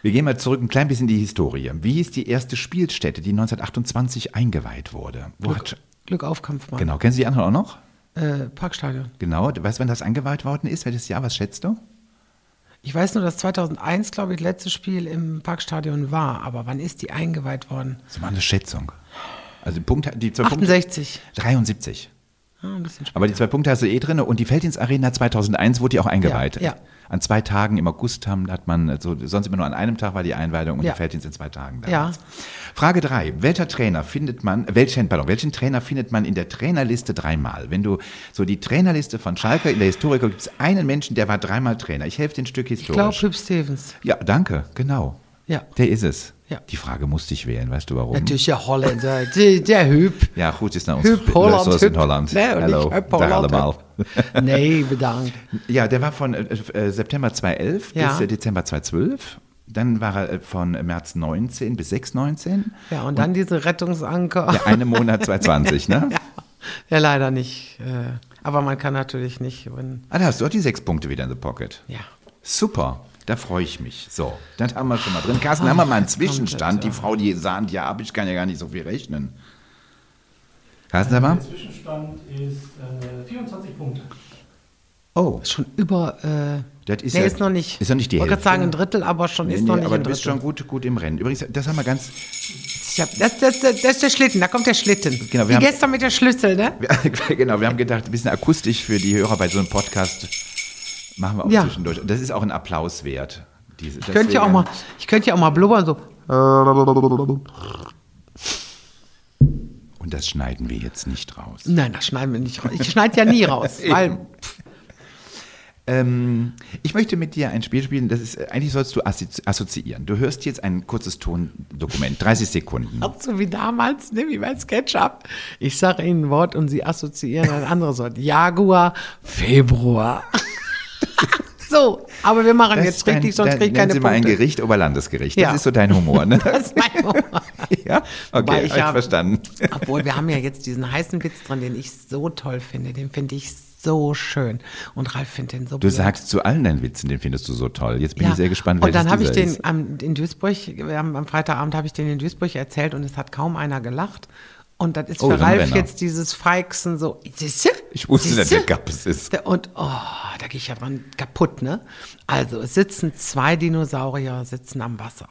Wir gehen mal zurück ein klein bisschen in die Historie. Wie hieß die erste Spielstätte, die 1928 eingeweiht wurde? Wo hat, Glück auf, Kampfmann. genau, kennen Sie die anderen auch noch? Äh, Parkstadion. Genau, du weißt, wann das eingeweiht worden ist? Welches Jahr, was schätzt du? Ich weiß nur, dass 2001, glaube ich, das letzte Spiel im Parkstadion war. Aber wann ist die eingeweiht worden? Das war eine Schätzung. Also die Punkte, die zwei 68. Punkte. 73. Ah, ein bisschen später. Aber die zwei Punkte hast du eh drin. Und die Feldins Arena 2001 wurde die auch eingeweiht. Ja, ja. An zwei Tagen im August haben, hat man, also sonst immer nur an einem Tag war die Einweihung und Ja. die Feldins in zwei Tagen. Ja. damals. Frage drei: Welcher Trainer findet man, welchen, pardon, welchen Trainer findet man in der Trainerliste dreimal? Wenn du so die Trainerliste von Schalke in der Historie gibt es einen Menschen, der war dreimal Trainer. Ich helfe dir ein Stück ich glaube, historisch. Hüb Stevens. ja, danke, genau. Ja. Der ist es. Ja. Die Frage musste ich wählen, weißt du warum? Natürlich der Holländer. Der, der Hüb. Ja, gut, ist nach uns. Hüb Holland. Los in Holland. Nee, Hallo, nicht Hüb da Holland. allemaal. Nee, bedankt. Ja, der war von äh, äh, September 2011 Ja. bis äh, Dezember 2012. Dann war er äh, von März 19 bis 6, 19. Ja, und dann diese Rettungsanker. Der eine Monat 2020, ne? Ja, ja leider nicht. äh, Aber man kann natürlich nicht. Wenn, Ah, da hast du auch die sechs Punkte wieder in the pocket. ja. Super, da freue ich mich. So, das haben wir schon mal drin. Carsten, haben wir mal einen Zwischenstand. Die Frau, die sahnt ja ab, ich kann ja gar nicht so viel rechnen. Carsten, sag mal? Der Zwischenstand ist äh, 24 Punkte. Oh, Schon über. Äh, Das ist nee, ja- ist noch nicht. ist noch nicht die Ich wollte gerade Hälfte. sagen, ein Drittel, aber schon nee, ist noch nee, nicht aber ein du bist Drittel. schon gut, gut im Rennen. Übrigens, das haben wir ganz, Ich hab, das, das, das, das ist der Schlitten, da kommt der Schlitten. Genau, wir Wie haben- gestern mit der Schlüssel, ne? Wir, genau, wir haben gedacht, ein bisschen akustisch für die Hörer bei so einem Podcast machen wir auch Ja. zwischendurch. Und das ist auch ein Applaus wert. Diese, Ich könnte ja auch mal, ich könnte ja auch mal blubbern so. Und das schneiden wir jetzt nicht raus. Nein, das schneiden wir nicht raus. Ich schneide ja nie raus, weil Ähm, ich möchte mit dir ein Spiel spielen, das ist, eigentlich sollst du assozi assoziieren. Du hörst jetzt ein kurzes Tondokument, 30 Sekunden. so wie damals, ne, wie bei SketchUp. Ich sage Ihnen ein Wort und Sie assoziieren ein anderes Wort. Jaguar, Februar. so, aber wir machen Das jetzt richtig, sonst dann kriege ich keine Sie mal ein Punkte. Gericht, Oberlandesgericht. Ja. Das ist so dein Humor, ne? Das ist mein Humor. ja? Okay, ich hab ja- verstanden. Obwohl, wir haben ja jetzt diesen heißen Witz drin, den ich so toll finde. Den finde ich so schön. Und Ralf findet den so Du blöd. sagst zu allen deinen Witzen, den findest du so toll. Jetzt bin Ja. ich sehr gespannt, Und dann welches habe ich den am, in Duisburg, haben, am Freitagabend habe ich den in Duisburg erzählt und es hat kaum einer gelacht. Und das ist Oh, für Ralf jetzt dieses Feixen so, siehste? Ich wusste, dass Siehste? der Gappes ist. Und oh, da gehe ich ja dran kaputt, ne? Also, es sitzen zwei Dinosaurier sitzen am Wasser.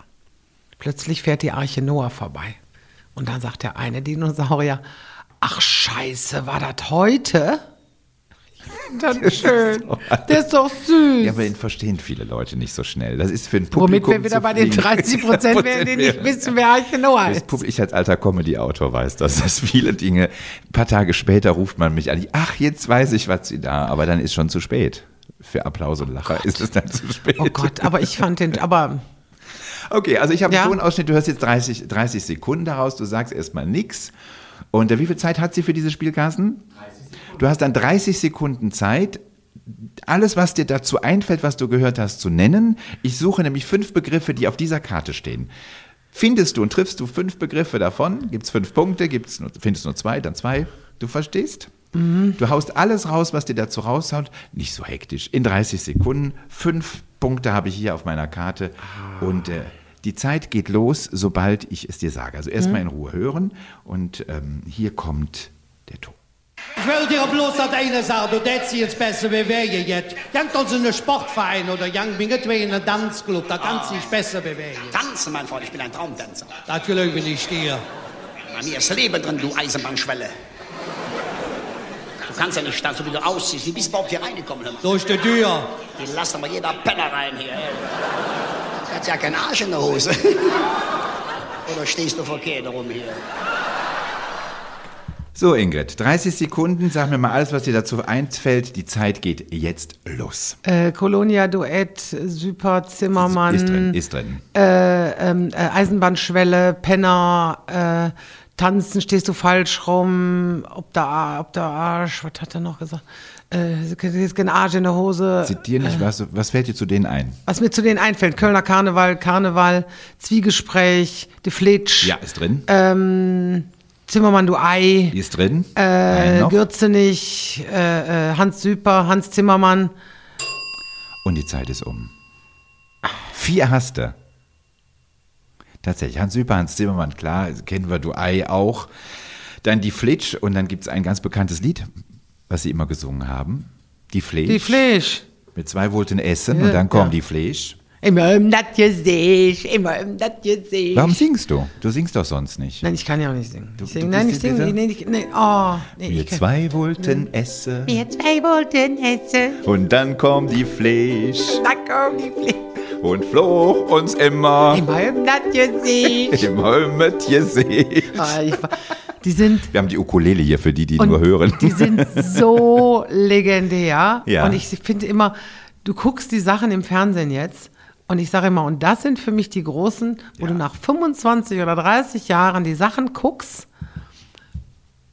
Plötzlich fährt die Arche Noah vorbei. Und dann sagt der eine Dinosaurier, ach scheiße, war das heute? Das ist schön. Der ist doch süß. Ja, aber den verstehen viele Leute nicht so schnell. Das ist für ein Womit Publikum wir wieder bei den fliegen. 30 Prozent wären, die nicht wissen, wer Arche Noah Das ist. Pub- Ich als alter Comedy-Autor weiß das, dass viele Dinge, ein paar Tage später ruft man mich an, ach, jetzt weiß ich, was sie da, aber dann ist schon zu spät. Für Applaus und Lacher ist es dann zu spät. Oh Gott, aber ich fand den, aber Okay, also ich habe Ja. einen Tonausschnitt, du hörst jetzt 30, 30 Sekunden daraus, du sagst erstmal nix. Und äh, wie viel Zeit hat sie für dieses Spiel, Carsten? 30 Sekunden. Du hast dann 30 Sekunden Zeit, alles, was dir dazu einfällt, was du gehört hast, zu nennen. Ich suche nämlich fünf Begriffe, die auf dieser Karte stehen. Findest du und triffst du fünf Begriffe davon, gibt es fünf Punkte, gibt's nur, findest du nur zwei, dann zwei. Du verstehst? Du haust alles raus, was dir dazu raushaut. Nicht so hektisch. In 30 Sekunden. Fünf Punkte habe ich hier auf meiner Karte. Und äh, die Zeit geht los, sobald ich es dir sage. Also erstmal in Ruhe hören. Und ähm, hier kommt der Ton. Ich will dir bloß das eine sagen, du tätst jetzt besser bewegen jetzt. Jangt uns in einen Sportverein oder jangt mir zwei in einen Tanzclub, da kannst du dich besser bewegen. Tanzen, mein Freund, ich bin ein Traumtänzer. Das gelöge ich dir. Bei mir ist Leben drin, du Eisenbahnschwelle. Du kannst ja nicht tanzen, so wie du aussiehst. Wie bist du überhaupt hier reingekommen? hör mal? Durch die Tür. Die lassen aber jeder Penner rein hier. ey. Du hast ja keinen Arsch in der Hose. Oder stehst du verkehrt rum hier? So, Ingrid, 30 Sekunden. Sag mir mal alles, was dir dazu einfällt. Die Zeit geht jetzt los. äh, Colonia Duett, Super Zimmermann, Ist drin, ist drin. Äh, ähm, äh, Eisenbahnschwelle, Penner, äh, Tanzen stehst du falsch rum, ob der, ob der Arsch, was hat er noch gesagt? Äh, ist kein Arsch in der Hose. Zitier nicht, was, was fällt dir zu denen ein? Was mir zu denen einfällt, Kölner Karneval, Karneval, Zwiegespräch, die Flitsch, Ja, ist drin. ähm, Zimmermann, du Ei, Die ist drin. äh. Gürzenich, äh, äh, Hans Süper, Hans Zimmermann. Und die Zeit ist um. Vier hast du. Tatsächlich, Hans Süper, Hans Zimmermann, klar, kennen wir, du Ei auch. Dann die Flitsch und dann gibt es ein ganz bekanntes Lied, was sie immer gesungen haben. Die Flitsch. Die Flitsch. Mit zwei wollten essen Ja, und dann kommen ja. die Flitsch. Immer im das Gesicht, immer im das Gesicht. Warum singst du? Du singst doch sonst nicht. Nein, ich kann ja auch nicht singen. Du- ich sing, nein, ich singe diese- nee, nee, nee, oh, nee, Wir ich zwei wollten essen Wir zwei wollten essen, und dann kommt die Flitsch da kommt die Flitsch. und flog uns immer Immer im das Gesicht. im Holmet Gesicht. Ah, ich Die sind Wir haben die Ukulele hier für die, die nur hören. Die sind so legendär. Ja. Und ich finde immer, du guckst die Sachen im Fernsehen jetzt und ich sage immer, und das sind für mich die großen, wo du nach 25 oder 30 Jahren die Sachen guckst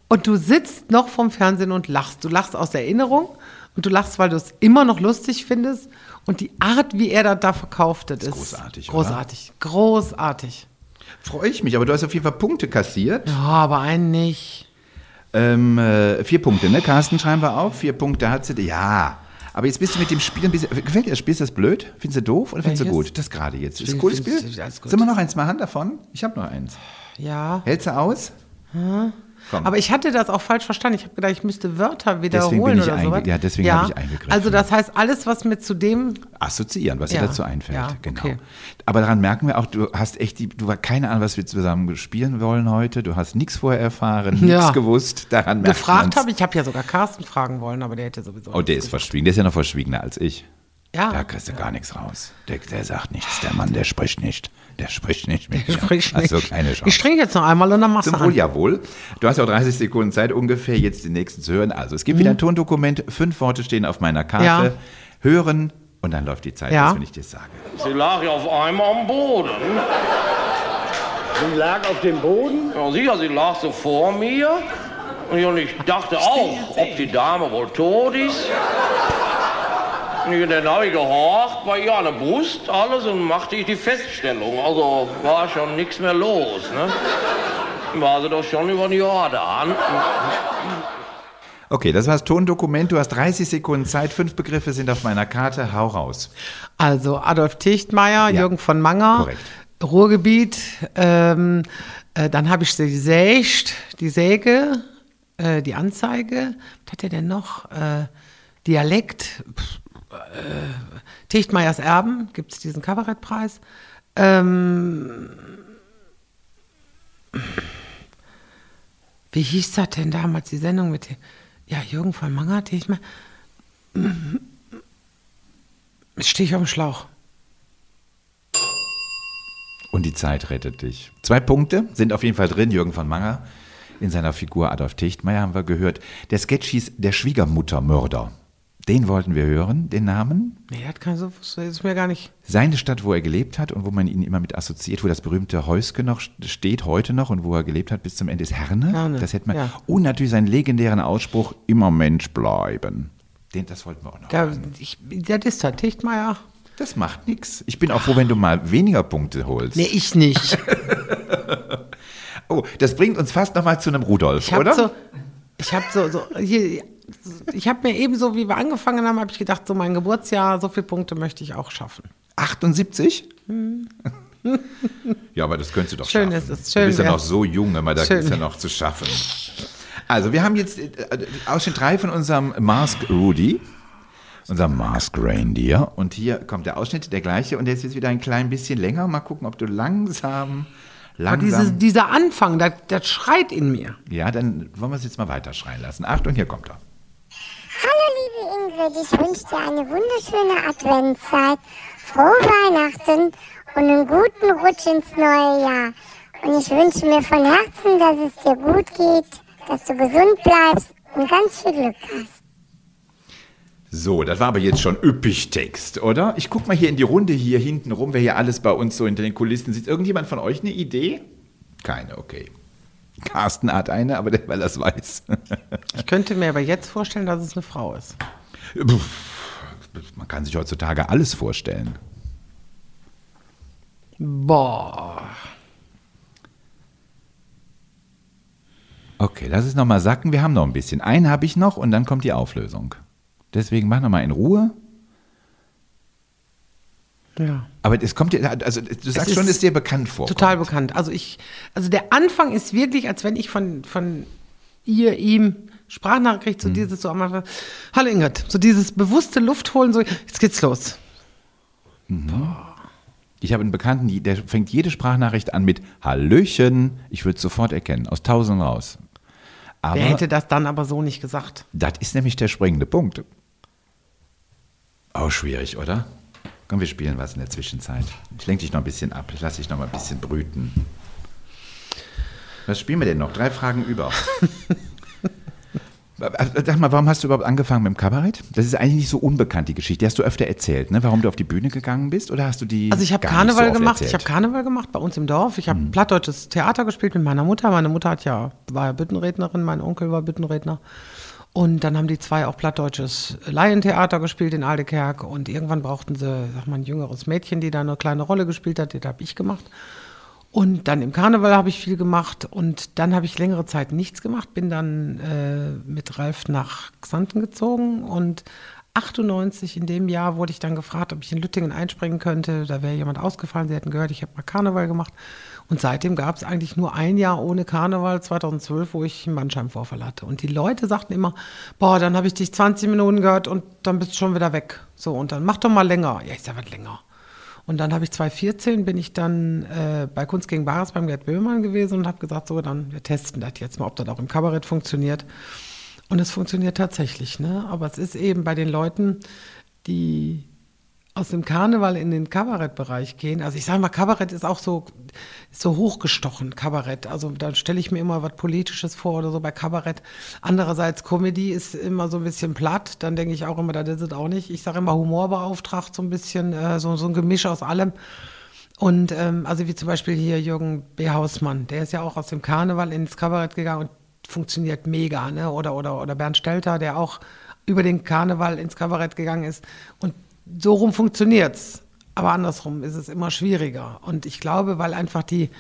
und du sitzt noch vom Fernsehen und lachst. Du lachst aus Erinnerung und du lachst, weil du es immer noch lustig findest. Und die Art, wie er das da verkauft, das ist großartig, oder? Großartig. Großartig. Freue ich mich, aber du hast auf jeden Fall Punkte kassiert. Ja, aber einen nicht. Ähm, äh, vier Punkte, ne? Carsten, schreiben wir auf. Vier Punkte hat sie. Ja. Aber jetzt bist du mit dem Spiel ein bisschen. Gefällt dir das Spiel? Ist das blöd? Findest du doof oder findest du gut? Das gerade jetzt. Ist ein cooles Spiel? Sollen wir noch eins machen davon? Ich habe noch eins. Ja. Hältst du aus? Komm. Aber ich hatte das auch falsch verstanden. Ich habe gedacht, ich müsste Wörter wiederholen oder sowas. ja, deswegen habe ich eingegriffen. Also das heißt, alles, was mir zu dem... Assoziieren, was Ja. dir dazu einfällt. Ja, genau. okay. Aber daran merken wir auch, du hast echt die, du hast keine Ahnung, was wir zusammen spielen wollen heute. Du hast nichts vorher erfahren, nichts Ja. gewusst. Daran merkt Gefragt habe ich, habe ja sogar Carsten fragen wollen, aber der hätte sowieso... Oh, der ist verschwiegen. Der ist ja noch verschwiegener als ich. Ja. Da kriegst du gar nichts raus. Der, der sagt nichts. Der Mann, der spricht nicht. Der spricht nicht mit Der mir. spricht Also nicht. keine Ich Chance. trinke jetzt noch einmal und dann machst Zum du Wohl, an. jawohl. Du hast ja auch 30 Sekunden Zeit ungefähr, jetzt den nächsten zu hören. Also es gibt wieder ein Tondokument. Fünf Worte stehen auf meiner Karte. Mhm. Ja. Hören und dann läuft die Zeit Ja. wenn ich dir sage. Sie lag ja auf einmal am Boden. Sie lag auf dem Boden. Ja, sicher, sie lag so vor mir. Und ich dachte auch, ob die Dame wohl tot ist. Und dann habe ich gehorcht bei ihr an der Brust, alles, und machte ich die Feststellung. Also war schon nichts mehr los. Ne? War sie doch schon über den Jordan. Okay, das war das Tondokument. Du hast 30 Sekunden Zeit. Fünf Begriffe sind auf meiner Karte. Hau raus. Also Adolf Tichtmeier, Ja. Jürgen von Manger, Korrekt. Ruhrgebiet, ähm, äh, dann habe ich die Sächt, die Säge, äh, die Anzeige, was hat er denn noch? Äh, Dialekt, pff, äh, Tichtmeiers Erben, gibt es diesen Kabarettpreis. Ähm, wie hieß das denn damals, die Sendung mit dem, ja, Jürgen von Manger, Tichtmeier, stehe ich auf dem Schlauch. Und die Zeit rettet dich. Zwei Punkte sind auf jeden Fall drin. Jürgen von Manger in seiner Figur Adolf Tichtmeier haben wir gehört. Der Sketch hieß Der Schwiegermuttermörder. Den wollten wir hören, den Namen. Nee, das kann so, das ist mir gar nicht. Seine Stadt, wo er gelebt hat und wo man ihn immer mit assoziiert, wo das berühmte Häuske noch steht, heute noch und wo er gelebt hat bis zum Ende, ist Herne. Herne, Das hätte man. ja. Und natürlich seinen legendären Ausspruch: immer Mensch bleiben. Den, das wollten wir auch noch. Da, hören. ich, das ist der Tichtmeier. Das macht nichts. Ich bin auch froh, wenn du mal weniger Punkte holst. Nee, ich nicht. Oh, das bringt uns fast noch mal zu einem Rudolf, Ich oder? so, ich habe so, so hier, ich habe mir eben so, wie wir angefangen haben, habe ich gedacht, so mein Geburtsjahr, so viele Punkte möchte ich auch schaffen. 78? ja, aber das könntest du doch Schön schaffen. ist es, schön du bist ja noch so jung, aber Schön. ist ja noch zu schaffen. Also, wir haben jetzt äh, Ausschnitt 3 von unserem Mask Rudy, unserem Mask Reindeer. Und hier kommt der Ausschnitt, der gleiche. Und der ist jetzt wieder ein klein bisschen länger. Mal gucken, ob du langsam, Aber langsam... diese, dieser Anfang, das, das schreit in mir. ja, dann wollen wir es jetzt mal weiterschreien lassen. Achtung, hier kommt er. Hallo liebe Ingrid, ich wünsche dir eine wunderschöne Adventszeit, frohe Weihnachten und einen guten Rutsch ins neue Jahr. Und ich wünsche mir von Herzen, dass es dir gut geht, dass du gesund bleibst und ganz viel Glück hast. So, das war aber jetzt schon üppig Text, oder? Ich guck mal hier in die Runde hier hinten rum, wer hier alles bei uns so hinter den Kulissen sitzt. Irgendjemand von euch eine Idee? Keine, okay. Carsten hat eine, aber der, weil er es weiß. Ich könnte mir aber jetzt vorstellen, dass es eine Frau ist. Man kann sich heutzutage alles vorstellen. Boah. Okay, lass es nochmal sacken. Wir haben noch ein bisschen. Einen habe ich noch und dann kommt die Auflösung. Deswegen mach nochmal in Ruhe. Ja. Aber es kommt dir, also du sagst ist schon, es ist dir bekannt vor. Total bekannt. Also ich, also der Anfang ist wirklich, als wenn ich von, von ihr, ihm Sprachnachricht, Mhm. so dieses so am Anfang, hallo Ingrid, so dieses bewusste Luft holen, so, jetzt geht's los. Ich habe einen Bekannten, der fängt jede Sprachnachricht an mit Hallöchen. Ich würde es sofort erkennen, aus tausend raus. Aber Wer hätte das dann aber so nicht gesagt? das ist nämlich der springende Punkt. Auch schwierig, oder? Komm, wir spielen was in der Zwischenzeit. Ich lenke dich noch ein bisschen ab. Ich lasse dich noch mal ein bisschen brüten. Was spielen wir denn noch? Drei Fragen über. Sag mal, warum hast du überhaupt angefangen mit dem Kabarett? Das ist eigentlich nicht so unbekannt, die Geschichte. Die hast du öfter erzählt, ne? Warum du auf die Bühne gegangen bist? Oder hast du die. Also ich habe Karneval so gemacht, ich erzählt? habe Karneval gemacht bei uns im Dorf. Ich Mhm. habe plattdeutsches Theater gespielt mit meiner Mutter. Meine Mutter hat ja, war ja Büttenrednerin, mein Onkel war Büttenredner. Und dann haben die zwei auch plattdeutsches Laientheater gespielt in Aldekerk und irgendwann brauchten sie, sag mal, ein jüngeres Mädchen, die da eine kleine Rolle gespielt hat, das habe ich gemacht. Und dann im Karneval habe ich viel gemacht und dann habe ich längere Zeit nichts gemacht, bin dann äh, mit Ralf nach Xanten gezogen und 98 in dem Jahr wurde ich dann gefragt, ob ich in Lüttingen einspringen könnte. Da wäre jemand ausgefallen, sie hätten gehört, ich habe mal Karneval gemacht. Und seitdem gab es eigentlich nur ein Jahr ohne Karneval, 2012, wo ich einen Bandscheibenvorfall hatte. Und die Leute sagten immer, boah, dann habe ich dich 20 Minuten gehört und dann bist du schon wieder weg. So, und dann mach doch mal länger. Ja, ich sag, was länger? Und dann habe ich 2014, bin ich dann äh, bei Kunst gegen Bares beim Gerd Böhmann gewesen und habe gesagt, so, dann wir testen das jetzt mal, ob das auch im Kabarett funktioniert. Und es funktioniert tatsächlich, ne? Aber es ist eben bei den Leuten, die aus dem Karneval in den Kabarettbereich gehen. Also ich sage mal, Kabarett ist auch so, so hochgestochen, Kabarett. Also da stelle ich mir immer was Politisches vor oder so bei Kabarett. Andererseits, Comedy ist immer so ein bisschen platt. Dann denke ich auch immer, das ist es auch nicht. Ich sage immer Humorbeauftragt, so ein bisschen, äh, so, so ein Gemisch aus allem. Und ähm, also wie zum Beispiel hier Jürgen B. Hausmann, der ist ja auch aus dem Karneval ins Kabarett gegangen und funktioniert mega, ne? Oder, oder, oder Bernd Stelter, der auch über den Karneval ins Kabarett gegangen ist. Und so rum funktioniert's. Aber andersrum ist es immer schwieriger. Und ich glaube, weil einfach die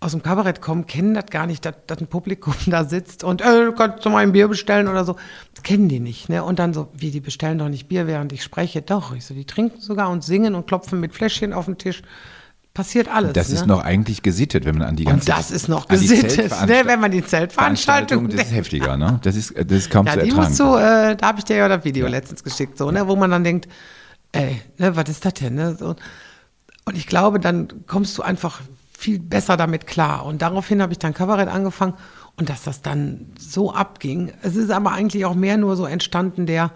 aus dem Kabarett kommen, kennen das gar nicht, dass, dass ein Publikum da sitzt und äh, kannst du mal ein Bier bestellen oder so. Das kennen die nicht. Ne? Und dann so, wie, die bestellen doch nicht Bier, während ich spreche. Doch, ich so, die trinken sogar und singen und klopfen mit Fläschchen auf den Tisch. Passiert alles. Das ne? ist noch eigentlich gesittet, wenn man an die ganze und das ist noch gesittet, ne? wenn man die Zeltveranstaltung Das ist heftiger, ne? Das ist, das ist kaum ja, zu ertragen. musst du, äh, da habe ich dir ja das Video letztens geschickt, so, ne, wo man dann denkt, ey, ne, was ist das denn? Ne? So. Und ich glaube, dann kommst du einfach viel besser damit klar. Und daraufhin habe ich dann Kabarett angefangen und dass das dann so abging. Es ist aber eigentlich auch mehr nur so entstanden, der,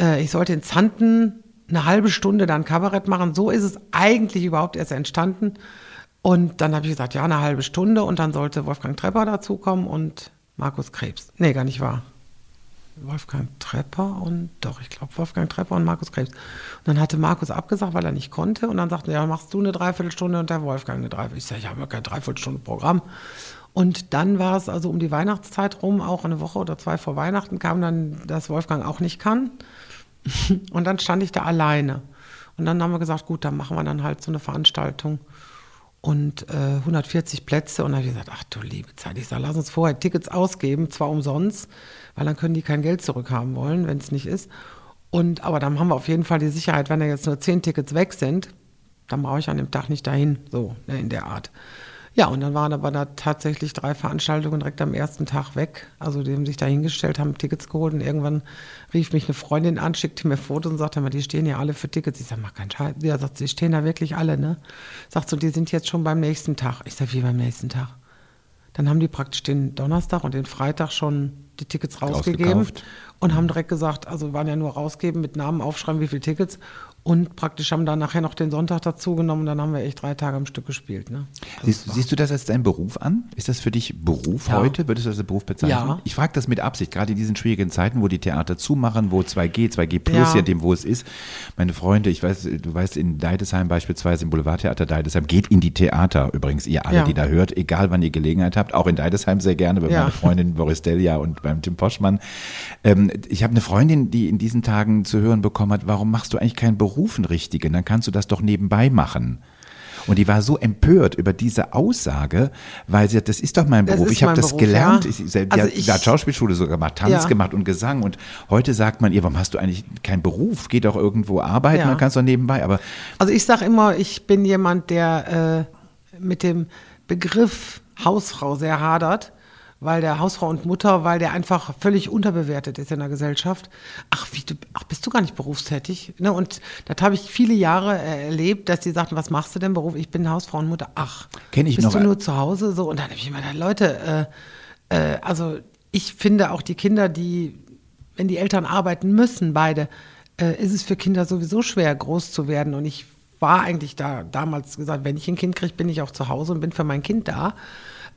äh, ich sollte in Zanten eine halbe Stunde dann Kabarett machen. So ist es eigentlich überhaupt erst entstanden. Und dann habe ich gesagt, ja, eine halbe Stunde und dann sollte Wolfgang Trepper dazukommen und Markus Krebs. Nee, gar nicht wahr. Wolfgang Trepper und doch, ich glaube Wolfgang Trepper und Markus Krebs. Und dann hatte Markus abgesagt, weil er nicht konnte. Und dann sagte er, ja, machst du eine Dreiviertelstunde und der Wolfgang eine Dreiviertelstunde. Ich sage, ich habe ja keine Dreiviertelstunde Programm. Und dann war es also um die Weihnachtszeit rum, auch eine Woche oder zwei vor Weihnachten, kam dann, dass Wolfgang auch nicht kann. Und dann stand ich da alleine. Und dann haben wir gesagt, gut, dann machen wir dann halt so eine Veranstaltung und äh, 140 Plätze. Und dann habe ich gesagt, ach du liebe Zeit, ich sage, lass uns vorher Tickets ausgeben, zwar umsonst, weil dann können die kein Geld zurückhaben wollen, wenn es nicht ist. Und aber dann haben wir auf jeden Fall die Sicherheit, wenn da jetzt nur zehn Tickets weg sind, dann brauche ich an dem Tag nicht dahin, so ne, in der Art. Ja, und dann waren aber da tatsächlich drei Veranstaltungen direkt am ersten Tag weg. Also die haben sich da hingestellt, haben Tickets geholt und irgendwann rief mich eine Freundin an, schickte mir Fotos und sagte die stehen ja alle für Tickets. Ich sage, mach keinen Scheiß. Ja, sagt sie, stehen da wirklich alle, ne? Sagt so, die sind jetzt schon beim nächsten Tag. Ich sage, wie beim nächsten Tag? Dann haben die praktisch den Donnerstag und den Freitag schon die Tickets rausgegeben und haben direkt gesagt, also waren ja nur rausgeben, mit Namen aufschreiben, wie viele Tickets. Und praktisch haben dann nachher noch den Sonntag dazu genommen und dann haben wir echt drei Tage am Stück gespielt. Ne? Also Siehst, siehst du das als deinen Beruf an? Ist das für dich Beruf Ja. heute? Würdest du das als Beruf bezeichnen? Ja. Ich frage das mit Absicht, gerade in diesen schwierigen Zeiten, wo die Theater zumachen, wo 2G, 2G plus, Ja. je nachdem, wo es ist. Meine Freunde, ich weiß, du weißt, in Deidesheim beispielsweise, im Boulevardtheater Deidesheim, geht in die Theater übrigens, ihr alle, Ja. die da hört, egal wann ihr Gelegenheit habt, auch in Deidesheim sehr gerne, bei meiner Freundin Boris Delia und beim Tim Poschmann. Ähm, ich habe eine Freundin, die in diesen Tagen zu hören bekommen hat, warum machst du eigentlich keinen Beruf einen richtigen? Dann kannst du das doch nebenbei machen. Und die war so empört über diese Aussage, weil sie hat, das ist doch mein Beruf. Ich habe das Beruf, gelernt. ja. Ich, sie Also hat, ich- hat Schauspielschule sogar gemacht, Tanz Ja. gemacht und Gesang. Und heute sagt man ihr, warum hast du eigentlich keinen Beruf? Geh doch irgendwo arbeiten, Ja. dann kannst du doch nebenbei. Aber Also ich sage immer, ich bin jemand, der äh, mit dem Begriff Hausfrau sehr hadert, weil der Hausfrau und Mutter, weil der einfach völlig unterbewertet ist in der Gesellschaft. Ach, wie du, ach bist du gar nicht berufstätig? Ne? Und das habe ich viele Jahre äh, erlebt, dass die sagten, was machst du denn Beruf? Ich bin Hausfrau und Mutter. Ach, Kenn ich bist noch. du nur zu Hause? So und dann habe ich immer gedacht, Leute, äh, äh, also ich finde auch die Kinder, die, wenn die Eltern arbeiten müssen, beide, äh, ist es für Kinder sowieso schwer, groß zu werden. Und ich war eigentlich da damals gesagt, wenn ich ein Kind kriege, bin ich auch zu Hause und bin für mein Kind da.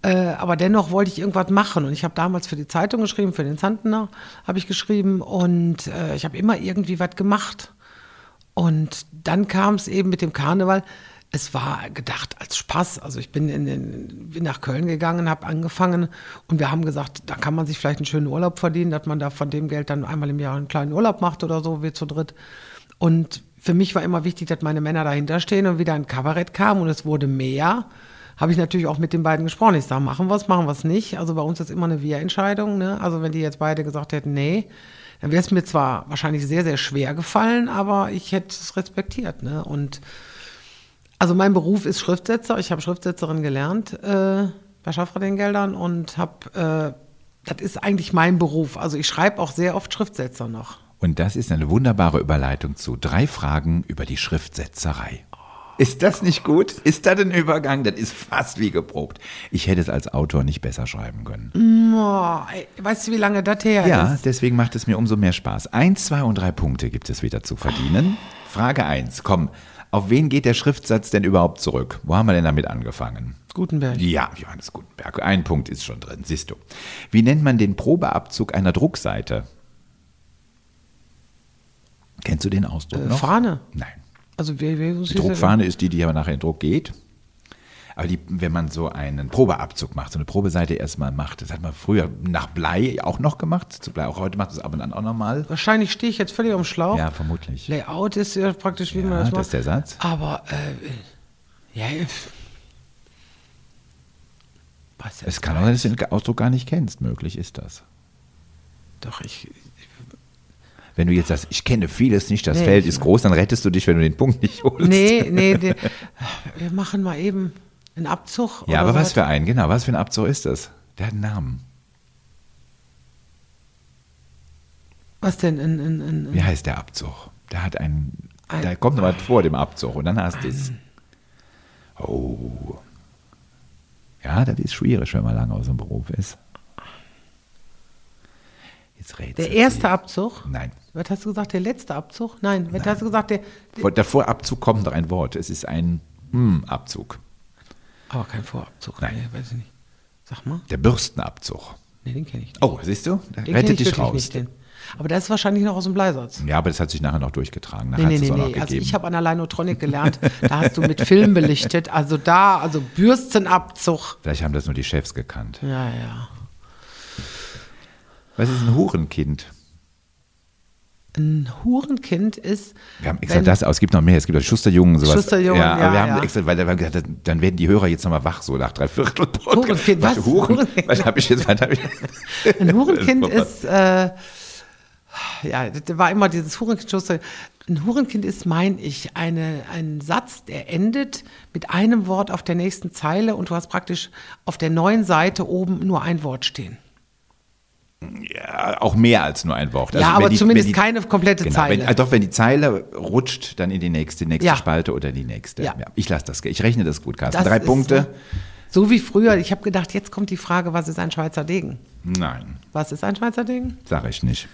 Äh, aber dennoch wollte ich irgendwas machen. Und ich habe damals für die Zeitung geschrieben, für den Zantner habe ich geschrieben. Und äh, ich habe immer irgendwie was gemacht. Und dann kam es eben mit dem Karneval. es war gedacht als Spaß. Also ich bin, in den, bin nach Köln gegangen, habe angefangen und wir haben gesagt, da kann man sich vielleicht einen schönen Urlaub verdienen, dass man da von dem Geld dann einmal im Jahr einen kleinen Urlaub macht oder so, wir zu dritt. Und für mich war immer wichtig, dass meine Männer dahinter stehen und wieder ein Kabarett kam und es wurde mehr. Habe ich natürlich auch mit den beiden gesprochen. Ich sage, machen wir es, machen wir es nicht. Also bei uns ist immer eine Wir-Entscheidung. Ne? Also wenn die jetzt beide gesagt hätten, nee, dann wäre es mir zwar wahrscheinlich sehr, sehr schwer gefallen, aber ich hätte es respektiert. Ne? Und also mein Beruf ist Schriftsetzer. Ich habe Schriftsetzerin gelernt äh, bei Schaffrath-Geldern und habe, äh, das ist eigentlich mein Beruf. Also ich schreibe auch sehr oft Schriftsetzer noch. Und das ist eine wunderbare Überleitung zu drei Fragen über die Schriftsetzerei. Ist das nicht gut? Ist das ein Übergang? Das ist fast wie geprobt. Ich hätte es als Autor nicht besser schreiben können. Ey, weißt du, wie lange das her Ja, ist? deswegen macht es mir umso mehr Spaß. Eins, zwei und drei Punkte gibt es wieder zu verdienen. Frage eins, komm, auf wen geht der Schriftsatz denn überhaupt zurück? Wo haben wir denn damit angefangen? Gutenberg. Ja, Johannes Gutenberg. Ein Punkt ist schon drin, siehst du. Wie nennt man den Probeabzug einer Druckseite? Kennst du den Ausdruck Äh, noch? Fahne. Nein. Also wie, wie, Die Druckfahne ist die, die aber nachher in Druck geht. Aber die, wenn man so einen Probeabzug macht, so eine Probeseite erstmal macht, das hat man früher nach Blei auch noch gemacht. Zu Blei auch heute macht es ab und an auch nochmal. Wahrscheinlich stehe ich jetzt völlig am Schlauch. Ja, vermutlich. Layout ist ja praktisch, wie Ja, man das macht. das ist der Satz. Aber, äh, ja, äh, was Es kann auch sein, dass du den Ausdruck gar nicht kennst. Möglich ist das. Doch, ich, Wenn du jetzt sagst, ich kenne vieles nicht, das Nee, Feld ist groß, dann rettest du dich, wenn du den Punkt nicht holst. nee, nee, nee, wir machen mal eben einen Abzug. Ja, aber was für ein, genau, was für ein Abzug ist das? Der hat einen Namen. Was denn? In, in, in, Wie heißt der Abzug? Der hat einen, Ein- da kommt noch was vor dem Abzug und dann hast du es. Oh. Ja, das ist schwierig, wenn man lange aus dem Beruf ist. Jetzt rätselt der erste Abzug? sie. Nein. Was hast du gesagt? Der letzte Abzug? Nein, was hast du gesagt? Der, Vor- Davor Abzug kommt noch ein Wort. Es ist ein Hm-Abzug. aber kein Vorabzug. Nein. Nee, weiß ich nicht. Sag mal. Der Bürstenabzug. Nee, den kenne ich nicht. Oh, siehst du? Da den rettet ich dich raus. nicht. Aber das ist wahrscheinlich noch aus dem Bleisatz. Ja, aber das hat sich nachher noch durchgetragen. Nachher Nee, nee, nee, nee. Also ich habe an der Linotronic gelernt, da hast du mit Film belichtet. Also da, also Bürstenabzug. Vielleicht haben das nur die Chefs gekannt. Ja, ja. Was ist ein Hurenkind? Ein Hurenkind ist. Wir haben extra wenn- das aus. Es gibt noch mehr. Es gibt auch Schusterjungen und sowas. Schusterjungen, ja, aber ja, wir haben ja. extra, weil wir haben gesagt, dann werden die Hörer jetzt nochmal wach, so nach drei Viertel. Hurenkind, was? Huren, Hurenkind. was habe ich jetzt? Was hab ich? Ein Hurenkind ist, äh, ja, das war immer dieses Hurenkind. Schuster. Ein Hurenkind ist, mein ich, eine, ein Satz, der endet mit einem Wort auf der nächsten Zeile und du hast praktisch auf der neuen Seite oben nur ein Wort stehen. Ja, auch mehr als nur ein Wort. Also ja, aber die- zumindest die- keine komplette Genau, Zeile. wenn, also doch, wenn die Zeile rutscht, dann in die nächste, nächste Ja. Spalte oder die nächste. Ja. ich lasse das. Ich rechne das gut, Carsten. Das Drei Punkte? So wie früher. Ich habe gedacht, jetzt kommt die Frage, was ist ein Schweizer Degen? Nein, Was ist ein Schweizer Degen? sage ich nicht.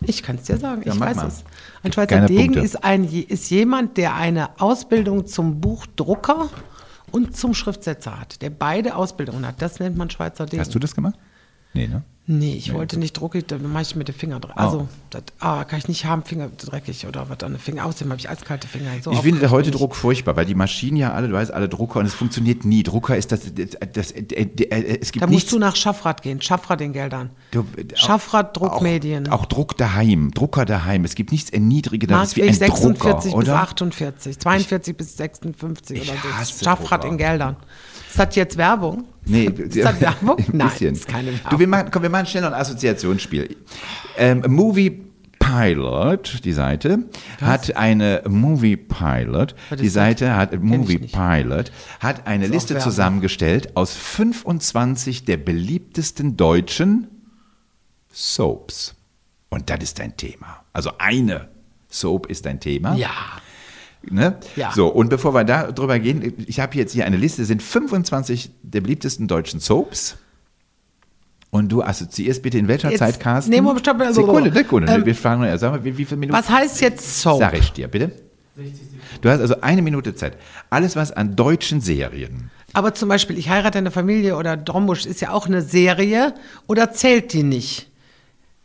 Ich kann es dir sagen, Ja, ich weiß mal. es. Ein Schweizer Keine Degen Punkte. ist, ein, ist jemand, der eine Ausbildung zum Buchdrucker und zum Schriftsetzer hat, der beide Ausbildungen hat. Das nennt man Schweizer Degen. Hast du das gemacht? Nee, ne? Nee, ich wollte nicht drucken, dann mache ich mit den Fingern dran. Oh. Also, das ah, kann ich nicht haben, Finger dreckig oder was an den Finger. Außerdem habe ich eiskalte Finger. So Ich finde heute ich. Druck furchtbar, weil die Maschinen ja alle, du weißt, alle Drucker und es funktioniert nie. Drucker ist das, das, das, äh, äh, es gibt Da musst nichts. du nach Schaffrath gehen, Schaffrath den Geldern. Du, Schaffrath Druckmedien. Auch, auch Druck daheim, Drucker daheim. Es gibt nichts erniedrigenderes wie ein 46 Drucker, bis oder? 48, 42 bis 56 Ich oder so. hasse Schaffrath Drucker. in Geldern. Ist das jetzt Werbung? Nee, ist das Werbung? ein Nein, bisschen. ist keine Werbung. Du, wir machen, komm, wir machen schnell noch ein Assoziationsspiel. Ähm, Movie Pilot, die Seite, hat eine Movie Pilot, Was die Seite hat, ich Movie. Pilot, hat eine Liste Werbung. zusammengestellt aus 25 der beliebtesten deutschen Soaps. Und das ist ein Thema. Also eine Soap ist ein Thema. Ja. Ne? Ja. So, und bevor wir da drüber gehen, ich habe jetzt hier eine Liste, sind 25 der beliebtesten deutschen Soaps. Und du assoziierst bitte in welcher Jetzt- Zeit, Carsten? Nee, Moment, stopp, also- Sekunde, Sekunde. Ähm, wir fragen sag mal, wie, wie viele Minuten? Was heißt jetzt Soap? Sag ich dir, bitte. Du hast also eine Minute Zeit. Alles, was an deutschen Serien. Aber zum Beispiel, ich heirate eine Familie oder Drombusch ist ja auch eine Serie oder zählt die nicht?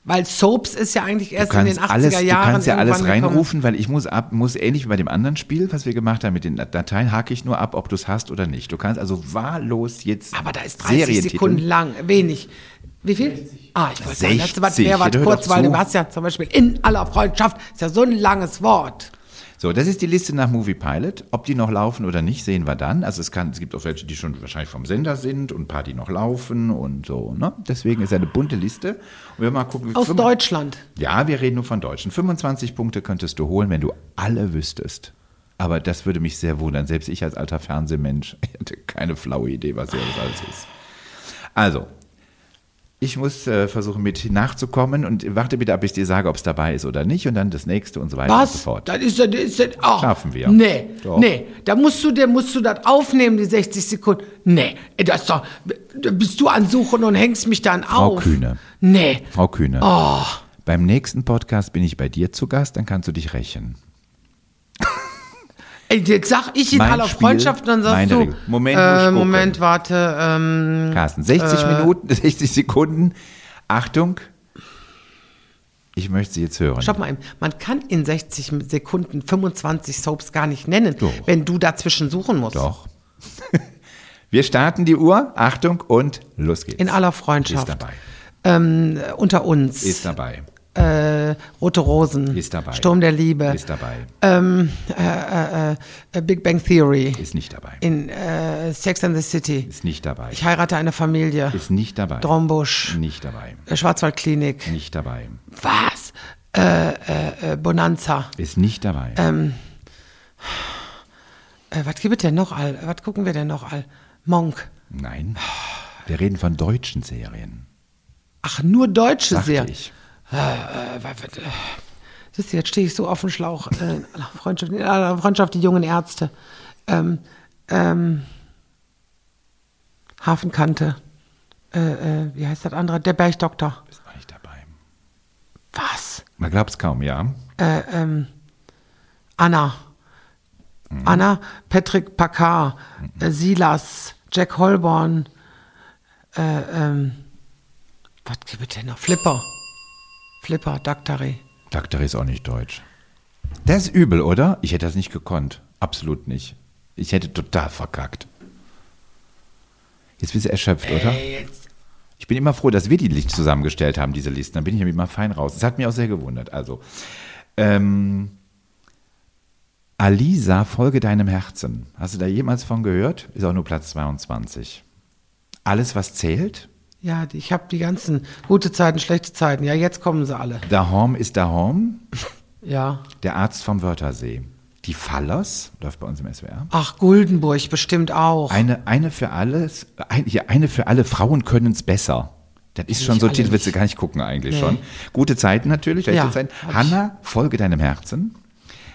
Weil Soaps ist ja eigentlich Du erst in den kannst 80er alles, du Jahren kannst ja alles irgendwann gekommen. reinrufen, weil ich muss ab, muss ähnlich wie bei dem anderen Spiel, was wir gemacht haben mit den Dateien, hake ich nur ab, ob du es hast oder nicht. Du kannst also wahllos jetzt Aber da ist 30 Serientitel- Sekunden lang, wenig. Wie viel? Ah, ich wollte sagen, das 60. was mehr doch kurz, weil du hast ja zum Beispiel in aller Freundschaft, ist ja so ein langes Wort. So, das ist die Liste nach Movie Pilot. Ob die noch laufen oder nicht, sehen wir dann. Also es, kann, es gibt auch welche, die schon wahrscheinlich vom Sender sind und ein paar, die noch laufen und so. Ne? Deswegen ist eine bunte Liste. Und wir mal gucken. Aus Deutschland. Ja, wir reden nur von Deutschen. 25 Punkte könntest du holen, wenn du alle wüsstest. Aber das würde mich sehr wundern. Selbst ich als alter Fernsehmensch hätte keine flaue Idee, was hier alles ist. Also, ich muss äh, versuchen, mit nachzukommen und warte bitte, ab ich dir sage, ob es dabei ist oder nicht und dann das nächste und so weiter und so Was? fort. Das ist, das ist, das, ah. Schaffen wir. Nee, Doch. nee. Da musst du, der musst du das aufnehmen, die 60 Sekunden. Nee, das ist doch, da bist du an Suchen und hängst mich dann Frau auf. Kühne. Nee. Frau Kühne, Oh, beim nächsten Podcast bin ich bei dir zu Gast, dann kannst du dich rächen. Jetzt sag ich in Mein aller Spiel, Freundschaft, und dann sagst du, Regel. Moment, äh. Moment, warte, ähm, Carsten, 60 Minuten, 60 Sekunden. Achtung, ich möchte sie jetzt hören. Stopp mal. Man kann in 60 Sekunden 25 Soaps gar nicht nennen, Doch. wenn du dazwischen suchen musst. Doch. Wir starten die Uhr. Achtung und los geht's. In aller Ist Freundschaft. dabei. Ähm, unter uns. Ist dabei. Äh, Rote Rosen. Ist dabei. Sturm der Liebe. Ist dabei. ähm, äh, äh, äh, Big Bang Theory. Ist nicht dabei. in äh, Sex and the City. Ist nicht dabei. Ich heirate eine Familie. Ist nicht dabei. Trombusch. Nicht dabei. Äh, Schwarzwaldklinik. Nicht dabei. Was? Bonanza. Ist nicht dabei. Ähm, Äh, was gibt es denn noch all? Was gucken wir denn noch all? Monk. Nein. Wir reden von deutschen Serien. Ach, nur deutsche Serien. ich. Äh, was- äh, Siehst du, jetzt stehe ich so auf dem Schlauch. Äh, in aller Freundschaft, in aller Freundschaft, die jungen Ärzte. Ähm, ähm, Hafenkante. Äh, äh, wie heißt das andere? Der Bergdoktor. Ist auch nicht dabei. Was? Man glaubt es kaum, ja. Äh, ähm, Anna. Anna, Patrick Packard, äh, Silas, Jack Holborn, äh, ähm, was gibt es denn noch? Flipper. Flipper, Daktari. Daktari ist auch nicht deutsch. Das ist übel, oder? Ich hätte das nicht gekonnt. Absolut nicht. Ich hätte total verkackt. Jetzt bist du erschöpft, oder? Ich bin immer froh, dass wir die nicht zusammengestellt haben, diese Listen. Dann bin ich nämlich mal fein raus. Das hat mich auch sehr gewundert. Also, ähm, Alisa, folge deinem Herzen. Hast du da jemals von gehört? Ist auch nur Platz 22. Alles, was zählt? Ja, ich habe die ganzen gute Zeiten, schlechte Zeiten. Ja, jetzt kommen sie alle. Dahom ist Dahom. Ja. Der Arzt vom Wörthersee. Die Fallers, läuft bei uns im SWR. Ach, Guldenburg bestimmt auch. Eine, eine für alles, ein, ja, eine für alle Frauen können es besser. Das ist schon so, alle Titel willst du gar nicht gucken eigentlich Nee. schon. Gute Zeiten natürlich, schlechte Ja, Zeiten. Hanna, folge deinem Herzen.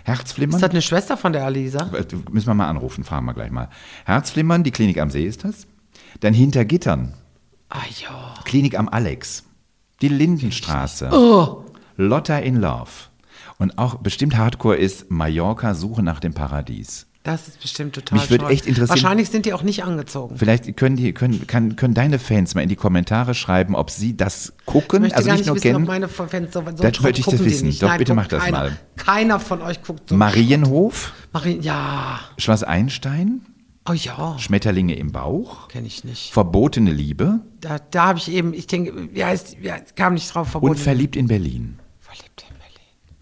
Herzflimmern. ist das eine Schwester von der Alisa? Äh, Müssen wir mal anrufen, fragen wir gleich mal. Herzflimmern, die Klinik am See ist das. Dann hinter Gittern, Ah ja. Klinik am Alex. Die Lindenstraße. Oh, Lotta in Love. Und auch bestimmt Hardcore ist Mallorca, Suche nach dem Paradies. das ist bestimmt total Mich würde echt interessieren- Wahrscheinlich sind die auch nicht angezogen. Vielleicht können, die, können, kann, können deine Fans mal in die Kommentare schreiben, ob sie das Ich gucken, möchte also nicht nicht nur wissen, ob kennen. meine Fans so, so Das möchte ich das wissen. Doch, Nein, bitte mach das keiner. mal. Keiner von euch guckt so. Marienhof, Marie, ja. Schloss Einstein, Oh ja. Schmetterlinge im Bauch, Kenne ich nicht. Verbotene Liebe Da, da habe ich eben, ich denke, wie heißt, heißt kam nicht drauf verbunden. und Verliebt in Berlin. Verliebt in Berlin.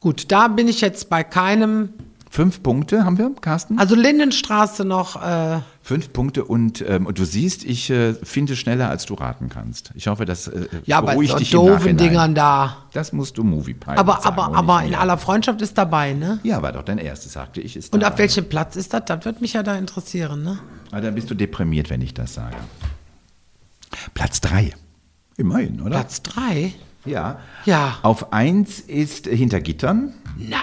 Gut, da bin ich jetzt bei keinem. Fünf Punkte haben wir, Carsten? Also Lindenstraße noch. Äh, Fünf Punkte und, ähm, und du siehst, ich äh, finde schneller, als du raten kannst. Ich hoffe, das äh, ja, bei beruhigt so dich doofen. Dingern da. Das musst du Movie Pilot Aber, sagen aber, aber in aller Freundschaft ist dabei, ne? Ja, war doch dein erstes, sagte ich. Ist Und auf welchem Platz ist das? Das wird mich ja da interessieren, ne? Ah, dann bist du deprimiert, wenn ich das sage. Platz drei. Immerhin, oder? Platz drei? Ja. Ja. Auf eins ist hinter Gittern Nein.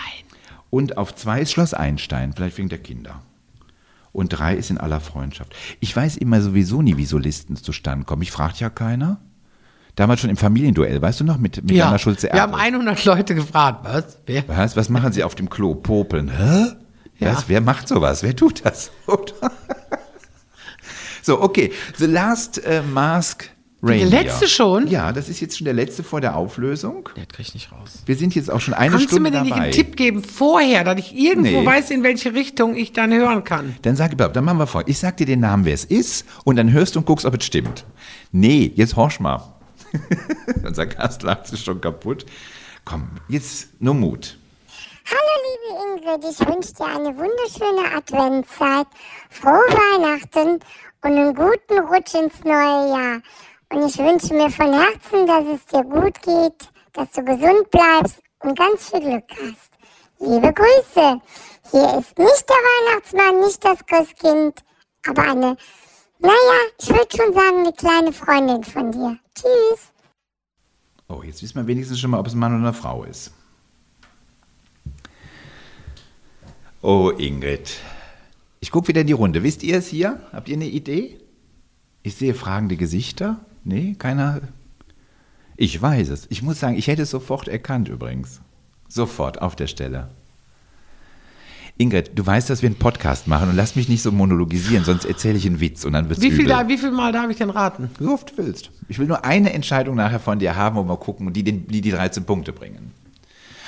und auf zwei ist Schloss Einstein, vielleicht wegen der Kinder. Und drei ist in aller Freundschaft. Ich weiß immer sowieso nie, wie so Listen zustande kommen. Ich fragt ja keiner. Damals schon im Familienduell, weißt du noch, mit, mit Ja. Jana Schulze Wir haben 100 Leute gefragt. Was? Wer? Was? Was machen sie auf dem Klo? Popeln. Hä? Ja. Was? Wer macht sowas? Wer tut das? So, okay. The Last äh, Mask Reindeer. letzte schon? Ja, das ist jetzt schon der letzte vor der Auflösung. Der krieg ich nicht raus. Wir sind jetzt auch schon eine Kannst du Stunde mir denn nicht dabei. einen Tipp geben vorher, dass ich irgendwo Nee. weiß, in welche Richtung ich dann hören kann? Dann sag ich, dann machen wir vor. Ich sag dir den Namen, wer es ist, und dann hörst du und guckst, ob es stimmt. Nee, jetzt horch mal. Unser Gast lacht sich schon kaputt. Komm, jetzt nur Mut. Hallo liebe Ingrid, ich wünsche dir eine wunderschöne Adventszeit, frohe Weihnachten und einen guten Rutsch ins neue Jahr. Und ich wünsche mir von Herzen, dass es dir gut geht, dass du gesund bleibst und ganz viel Glück hast. Liebe Grüße. Hier ist nicht der Weihnachtsmann, nicht das Christkind, aber eine, naja, ich würde schon sagen, eine kleine Freundin von dir. Tschüss. Oh, jetzt wissen wir wenigstens schon mal, ob es ein Mann oder eine Frau ist. Oh, Ingrid. Ich gucke wieder in die Runde. Wisst ihr es hier? Habt ihr eine Idee? Ich sehe fragende Gesichter. Nee, keiner. Ich weiß es. Ich muss sagen, ich hätte es sofort erkannt übrigens. Sofort, auf der Stelle. Ingrid, du weißt, dass wir einen Podcast machen und lass mich nicht so monologisieren, sonst erzähle ich einen Witz und dann wird's Wie viel, übel. da, wie viel Mal darf ich denn raten? So oft du willst. Ich will nur eine Entscheidung nachher von dir haben, wo wir gucken, die den, die, die 13 Punkte bringen.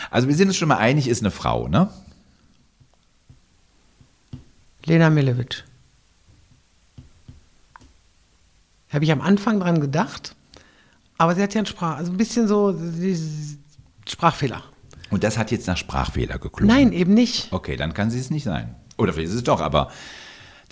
Also wir sind uns schon mal einig, ist eine Frau, ne? Lena Milewitsch. Habe ich am Anfang dran gedacht, aber sie hat ja einen Sprach, also ein bisschen so Sprachfehler. Und das hat jetzt nach Sprachfehler geklungen. Nein, eben nicht. Okay, dann kann sie es nicht sein. Oder vielleicht ist es doch, aber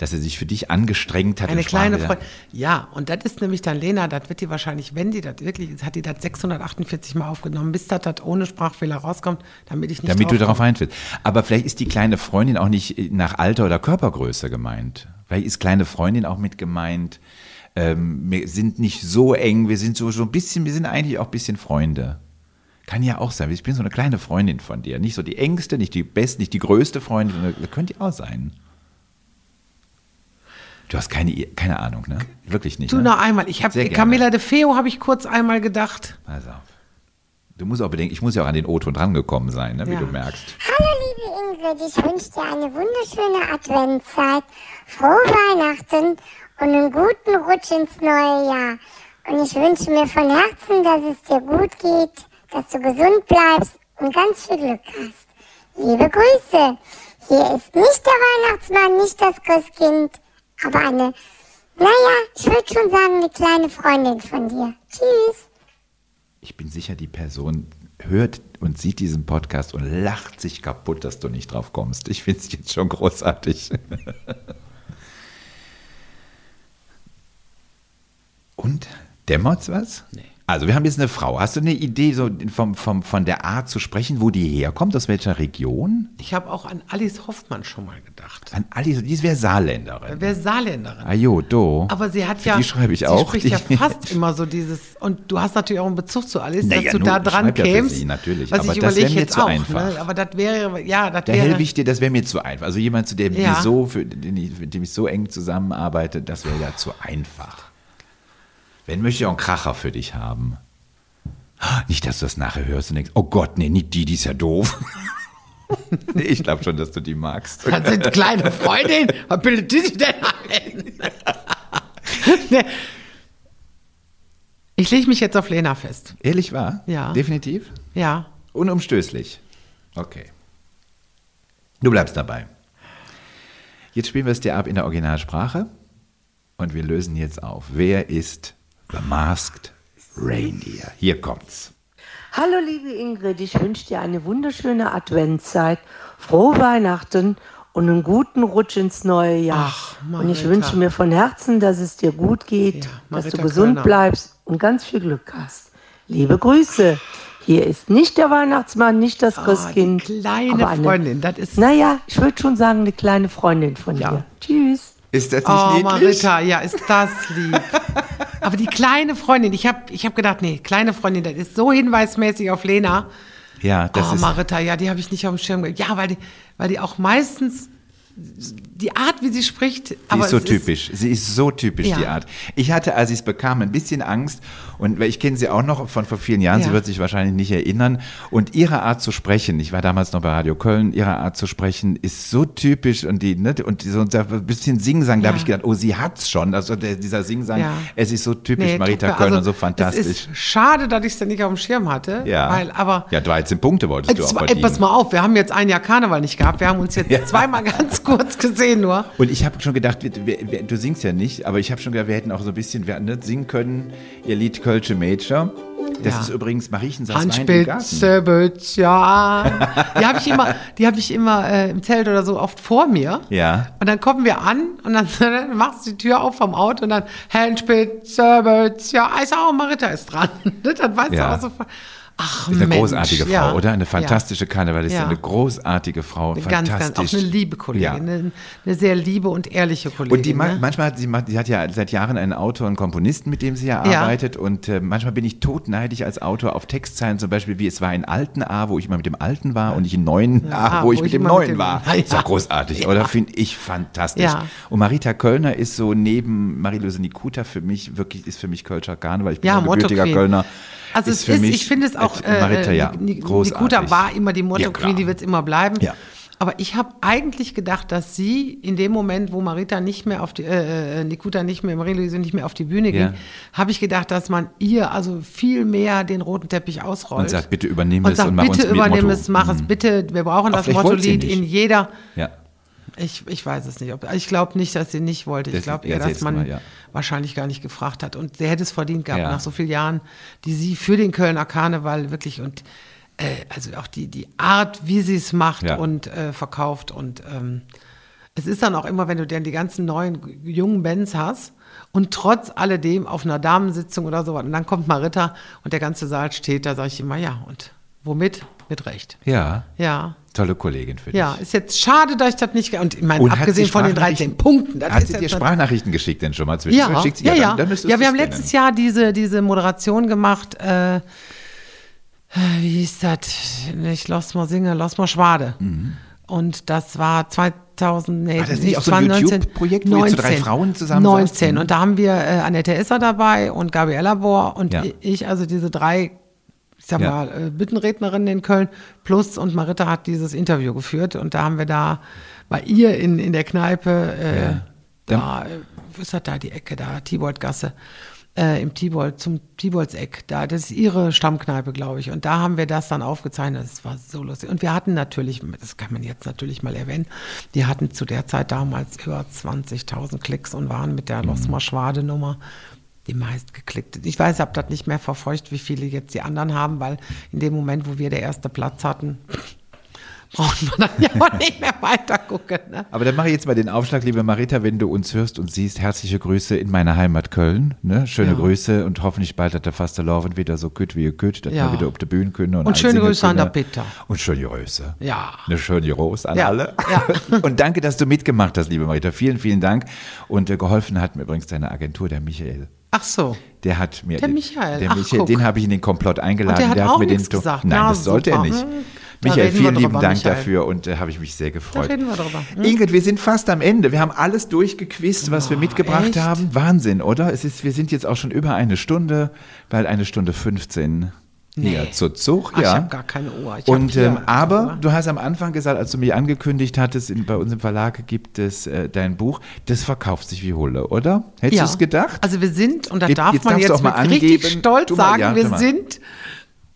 dass er sich für dich angestrengt hat. Eine kleine Freundin. Ja, und das ist nämlich dann Lena, das wird die wahrscheinlich, wenn die das wirklich, ist, hat die das 648 Mal aufgenommen, bis das, das ohne Sprachfehler rauskommt, damit ich nicht Damit du darauf einfällst. Aber vielleicht ist die kleine Freundin auch nicht nach Alter oder Körpergröße gemeint. Vielleicht ist kleine Freundin auch mit gemeint. Ähm, wir sind nicht so eng, wir sind so, so ein bisschen, wir sind eigentlich auch ein bisschen Freunde. Kann ja auch sein. Ich bin so eine kleine Freundin von dir. Nicht so die engste, nicht die beste, nicht die größte Freundin. Das könnte ja auch sein. Du hast keine, keine Ahnung, ne? Wirklich nicht. Du ne? noch einmal. Ich habe. Camilla de Feo habe ich kurz einmal gedacht. Pass auf. Du musst auch bedenken, ich muss ja auch an den O-Ton rangekommen sein, ne, wie Ja. du merkst. Hallo liebe Ingrid, ich wünsche dir eine wunderschöne Adventszeit, frohe Weihnachten und einen guten Rutsch ins neue Jahr. Und ich wünsche mir von Herzen, dass es dir gut geht, dass du gesund bleibst und ganz viel Glück hast. Liebe Grüße. Hier ist nicht der Weihnachtsmann, nicht das Christkind, aber eine, naja, ich würde schon sagen, eine kleine Freundin von dir. Tschüss. Ich bin sicher, die Person hört und sieht diesen Podcast und lacht sich kaputt, dass du nicht drauf kommst. Ich finde es jetzt schon großartig. Und dämmert's was? Nee. Also wir haben jetzt eine Frau. Hast du eine Idee so vom, vom, von der Art zu sprechen, wo die herkommt, aus welcher Region? Ich habe auch an Alice Hoffmann schon mal gedacht. An Alice, die wäre Saarländerin. Wer Saarländerin. Ajo, do. Aber sie hat ja, Die schreibe ich sie auch. spricht ja Die- fast immer so dieses, und du hast natürlich auch einen Bezug zu Alice, Naja, dass du nur, da dran schreib ja kämst. sie, natürlich, Was aber ich das wär überlege mir jetzt zu auch, einfach. Ne? Aber das wäre, ja, das Da wäre. helfe ich dir, das wäre mir zu einfach. Also jemand, zu dem Ja. ich so, für den ich, mit dem ich so eng zusammenarbeite, das wäre ja zu einfach. Wenn möchte ich auch einen Kracher für dich haben. Nicht, dass du das nachher hörst und denkst, oh Gott, nee, nicht die, die ist ja doof. nee, ich glaube schon, dass du die magst. Das sind kleine Freundinnen. Was bildet die sich denn ein? Ich lege mich jetzt auf Lena fest. Ehrlich wahr? Ja. Definitiv? Ja. Unumstößlich. Okay. Du bleibst dabei. Jetzt spielen wir es dir ab in der Originalsprache und wir lösen jetzt auf. Wer ist The Masked Reindeer? Hier kommt's. Hallo liebe Ingrid, ich wünsche dir eine wunderschöne Adventszeit, frohe Weihnachten und einen guten Rutsch ins neue Jahr. Ach, und ich wünsche mir von Herzen, dass es dir gut geht, Ja, dass du gesund Kölner. bleibst und ganz viel Glück hast. Liebe Grüße. Hier ist nicht der Weihnachtsmann, nicht das Ah, Christkind. die kleine aber eine, Freundin, das ist. Naja, ich würde schon sagen, eine kleine Freundin von Ja. dir. Tschüss. Ist das nicht Oh, niedlich? Marita, ja, ist das lieb. Aber die kleine Freundin, ich habe ich hab gedacht, nee, kleine Freundin, das ist so hinweismäßig auf Lena. Ja, das oh, ist. Marita, ja, die habe ich nicht auf dem Schirm. Ja, weil die, weil die auch meistens die Art, wie sie spricht. Sie ist so es typisch. sie ist so typisch, Ja. die Art. Ich hatte, als ich es bekam, ein bisschen Angst. Und ich kenne sie auch noch von vor vielen Jahren. Sie Ja. wird sich wahrscheinlich nicht erinnern. Und ihre Art zu sprechen, ich war damals noch bei Radio Köln, ihre Art zu sprechen ist so typisch. Und die, ne, und so ein bisschen Singsang, da Ja. habe ich gedacht, oh, sie hat's schon. Also der, dieser Singsang, es ist so typisch Nee, Marita Köln also, und so Es fantastisch. ist schade, dass ich es dann nicht auf dem Schirm hatte. Ja. Weil, aber ja, 13 Punkte wolltest du Jetzt, auch verdienen. pass mal auf, wir haben jetzt ein Jahr Karneval nicht gehabt. Wir haben uns jetzt zweimal ganz kurz gesehen nur. Und ich habe schon gedacht, wir, wir, du singst ja nicht, aber ich habe schon gedacht, wir hätten auch so ein bisschen wir, ne, singen können, ihr Lied Kölsche Major. Das Ja. ist übrigens Mariechen saß. Handspitze, Böttcher. Die habe ich immer, die habe ich immer äh, im Zelt oder so oft vor mir. Ja. Und dann kommen wir an und dann, dann machst du die Tür auf vom Auto und dann Handspitze, Böttcher. Ich sag, oh, Marita ist dran. dann weißt Ja. du auch sofort. Ach, Ist eine Mensch, großartige Frau, ja. oder? Eine Ja. fantastische Karnevalistin, Ja. eine großartige Frau, Eine ganz, fantastisch. ganz, auch eine liebe Kollegin, Ja. eine, eine sehr liebe und ehrliche Kollegin. Und die ne? manchmal hat sie, die hat ja seit Jahren einen Autor und Komponisten, mit dem sie ja, Ja. arbeitet. Und äh, manchmal bin ich totneidig als Autor auf Textzeilen, zum Beispiel wie es war in alten A, wo ich immer mit dem Alten war und ich in neuen A, wo ich mit dem immer mit Neuen dem- war. Ja. Ist doch großartig, oder? Finde ich fantastisch. Ja. Und Marita Kölner ist so neben Marie-Louise Nikuta für mich wirklich, ist für mich Kölscher Karneval. Ich bin Ja, ein gebürtiger. Kölner. Also es für ist, ich finde es auch, äh, Marita, ja. Nikuta war immer die Motto Ja. Queen, die wird es immer bleiben. Ja. Aber ich habe eigentlich gedacht, dass sie in dem Moment, wo Marita nicht mehr auf die, äh, äh, Nikuta nicht mehr, Marie-Louise nicht mehr auf die Bühne Ja. ging, habe ich gedacht, dass man ihr also viel mehr den roten Teppich ausrollt. Und sagt, bitte übernimm und es sagt, und mach uns bitte übernimm Motto. es, mach es Mhm. bitte. Wir brauchen Aber das Motto-Lied in jeder. Ja. Ich, ich weiß es nicht. Ob, ich glaube nicht, dass sie nicht wollte. Ich glaube ja, eher, dass man mal, ja. wahrscheinlich gar nicht gefragt hat. Und der hätte es verdient gehabt Ja. nach so vielen Jahren, die sie für den Kölner Karneval wirklich und äh, also auch die, die Art, wie sie es macht und äh, verkauft. Und ähm, es ist dann auch immer, wenn du dann die ganzen neuen jungen Bands hast und trotz alledem auf einer Damensitzung oder so, und dann kommt Marita und der ganze Saal steht, da sage ich immer, ja, und womit? Mit Recht. Ja, Ja. tolle Kollegin für dich. Ja, ist jetzt schade, dass ich das nicht. Und ich meine, Und abgesehen von den Sprachnachrichten- 13 Punkten. Das Hat sie dir Sprachnachrichten geschickt denn schon mal zwischen? ja, Schickt ja, ja. Dann, dann müsstest ja, wir haben letztes Jahr diese, diese Moderation gemacht. Äh, wie hieß das? Nicht Los mal Singe, Los mal Schwade. Und das war 2000, nee, War das nicht auch so ein 2019, YouTube-Projekt, wo ihr zu drei Frauen zusammen 19. saßt? Und da haben wir äh, Annette Esser dabei und Gabriella Bohr und Ja. ich, also diese drei, ich sag Ja. mal, äh, Bittenrednerinnen in Köln. Plus und Marita hat dieses Interview geführt und da haben wir da bei ihr in, in der Kneipe, äh, Ja. da, äh, wo ist das da, die Ecke da, Tiboldgasse, äh, im Tibold, zum Tiboldseck, da, das ist ihre Stammkneipe, glaube ich. Und da haben wir das dann aufgezeichnet. Das war so lustig. Und wir hatten natürlich, das kann man jetzt natürlich mal erwähnen, die hatten zu der Zeit damals über 20.000 Klicks und waren mit der Losmer Schwade-Nummer die meistgeklickte. Ich weiß, ich habe das nicht mehr verfolgt, wie viele jetzt die anderen haben, weil in dem Moment, wo wir der erste Platz hatten, brauchen wir dann ja auch nicht mehr weiter gucken. Ne? Aber dann mache ich jetzt mal den Aufschlag, liebe Marita, wenn du uns hörst und siehst, herzliche Grüße in meiner Heimat Köln. Ne? Schöne Ja. Grüße und hoffentlich bald hat der Faste Laufen wieder so gut wie ihr könnt, dass Ja. wir wieder auf der Bühne können. Und, Und schöne Grüße an der können. Peter. Und schöne Grüße. Ja. Eine schöne Rose an Ja. alle. Und danke, dass du mitgemacht hast, liebe Marita. Vielen, vielen Dank. Und äh, geholfen hat mir übrigens deine Agentur, der Michael. Ach so. Der hat mir Der Michael, der ach, Michael guck. den habe ich in den Komplott eingeladen. Und der hat auch mir nichts den gesagt. Nein, Na, das sollte er super. nicht. Hm, da Michael, vielen lieben drüber, Dank Michael. dafür und äh, habe ich mich sehr gefreut. reden wir drüber. Hm? Ingrid, wir sind fast am Ende. Wir haben alles durchgequist, was wir mitgebracht echt? haben. Wahnsinn, oder? Es ist, wir sind jetzt auch schon über eine Stunde, bald eine Stunde 15 hier zur Zug. Ach, ja. ich habe gar keine Uhr. Ich Und ähm, aber Uhr. du hast am Anfang gesagt, als du mir angekündigt hattest, in, bei uns im Verlag gibt es äh, dein Buch, das verkauft sich wie Hulle, oder? Hättest ja. du es gedacht? Also wir sind, und da Jetzt- darf man jetzt auch mal mit richtig angeben. stolz mal, sagen, ja, wir sind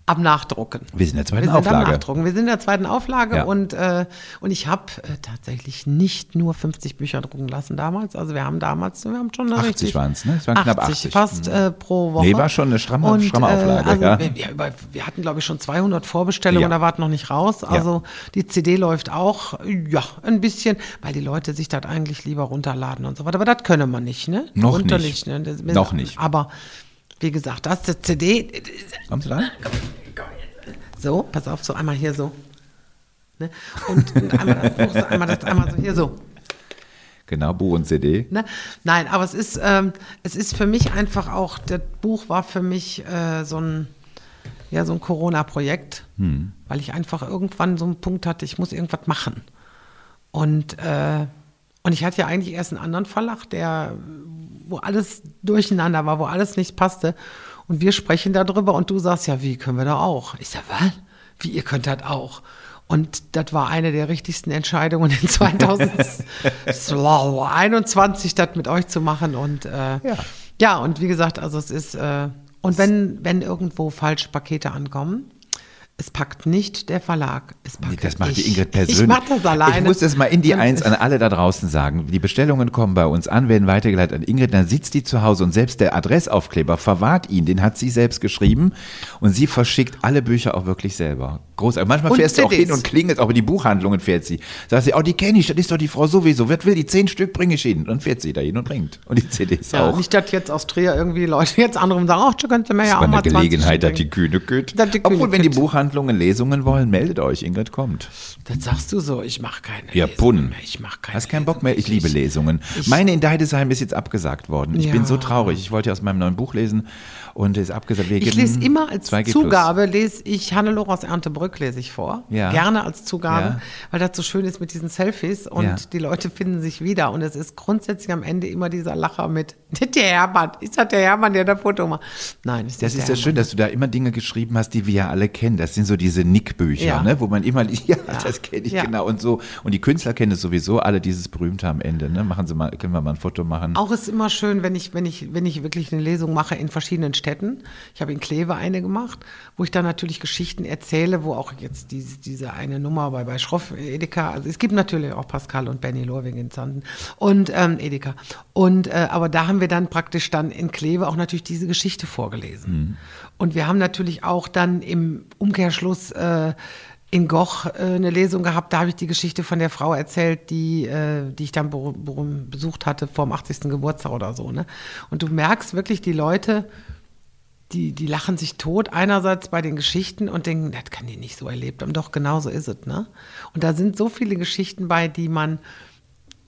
am Nachdrucken. Wir sind in der zweiten Wir sind am Auflage. Nachdrucken. Wir sind in der zweiten Auflage Ja. und, äh, und ich habe äh, tatsächlich nicht nur 50 Bücher drucken lassen damals. Also wir haben damals, wir haben schon eine 80 richtig... waren's, ne? Es waren knapp 80. fast äh, pro Woche. Nee, war schon eine stramme- stramme Auflage, also ja. wir, wir, hatten, glaube ich, schon 200 Vorbestellungen, Ja. da war es noch nicht raus. Also die CD läuft auch, ja, ein bisschen, weil die Leute sich das eigentlich lieber runterladen und so weiter. Aber das können wir nicht, ne? Noch Runter nicht. ne? Das- Noch nicht. Aber wie gesagt, das ist die CD. Kommst du dran? So, pass auf, so einmal hier so. Ne? Und, und einmal das Buch, so, einmal das, einmal so hier so. Genau, Buch und CD. Ne? Nein, aber es ist, ähm, es ist für mich einfach auch, das Buch war für mich äh, so ein, ja, so ein Corona-Projekt, Hm. weil ich einfach irgendwann so einen Punkt hatte, ich muss irgendwas machen. Und, äh, und ich hatte ja eigentlich erst einen anderen Verlag, der, wo alles durcheinander war, wo alles nicht passte. Und wir sprechen darüber und du sagst, ja, wie können wir da auch? Ich sag, was? Wie, ihr könnt das auch? Und das war eine der richtigsten Entscheidungen in 2021, das mit euch zu machen. Und äh, ja. ja, und wie gesagt, also es ist, äh, und wenn, wenn irgendwo falsche Pakete ankommen, es packt nicht der Verlag. Es packt Nee, das macht die ich. Ingrid persönlich. Ich mache das alleine. Ich muss das mal in die Eins an alle da draußen sagen. Die Bestellungen kommen bei uns an, werden weitergeleitet an Ingrid, dann sitzt die zu Hause und selbst der Adressaufkleber verwahrt ihn, den hat sie selbst geschrieben und sie verschickt alle Bücher auch wirklich selber. Großartig. Manchmal Und fährst du auch hin und klingelt, auch in die Buchhandlungen fährt sie. Sagt sie, oh, die kenne ich, das ist doch die Frau sowieso. Wer will die zehn Stück, bringe ich hin. Dann fährt sie da hin und bringt. Und die CDs Ja, auch. nicht, dass jetzt aus Trier irgendwie Leute jetzt andere sagen, ach, du könntest mir Das ja auch mal mal eine 20 Gelegenheit, dass die. Kühne die Kühne Obwohl, wenn die kütt. Buchhandlungen Lesungen wollen, meldet euch, Ingrid kommt. Das sagst du so, ich mache keine Ja, Lesungen Pun. mehr. Ich mache keine Hast keinen Bock mehr? Ich liebe Lesungen. Ich- Meine in Deidesheim ist jetzt abgesagt worden. Ich Ja. bin so traurig. Ich wollte aus meinem neuen Buch lesen und es ist abgesagt. Wir Ich lese immer als 2G+. Zugabe, lese ich Hannelore aus Erntebrück lese ich vor. Ja. Gerne als Zugabe, Ja. weil das so schön ist mit diesen Selfies und Ja. die Leute finden sich wieder. Und es ist grundsätzlich am Ende immer dieser Lacher mit, der Hermann, ist das der Hermann, der da Foto macht? Nein, ist Das nicht ist ja schön, dass du da immer Dinge geschrieben hast, die wir ja alle kennen. Das sind so diese Nickbücher, ne? wo man immer, ja, das kenne ich genau und so. Und die Künstler kennen es sowieso alle, dieses berühmte am Ende. Ne? Machen Sie mal, können wir mal ein Foto machen? Auch ist immer schön, wenn ich, wenn ich, wenn ich wirklich eine Lesung mache in verschiedenen Städten. Ich habe in Kleve eine gemacht, wo ich dann natürlich Geschichten erzähle, wo auch jetzt diese, diese eine Nummer bei, bei Schroff, Edeka, also es gibt natürlich auch Pascal und Benny Lorwing in Zanden und ähm, Edeka. Und äh, aber da haben wir dann praktisch dann in Kleve auch natürlich diese Geschichte vorgelesen. Und wir haben natürlich auch dann im Umkehrschluss äh, in Goch äh, eine Lesung gehabt, da habe ich die Geschichte von der Frau erzählt, die, äh, die ich dann be be besucht hatte vor dem 80. Geburtstag oder so. Ne? Und du merkst wirklich, die Leute, die, die lachen sich tot, einerseits bei den Geschichten und denken, das kann die nicht so erlebt haben. Doch, genau so ist es. Ne? Und da sind so viele Geschichten bei, die man,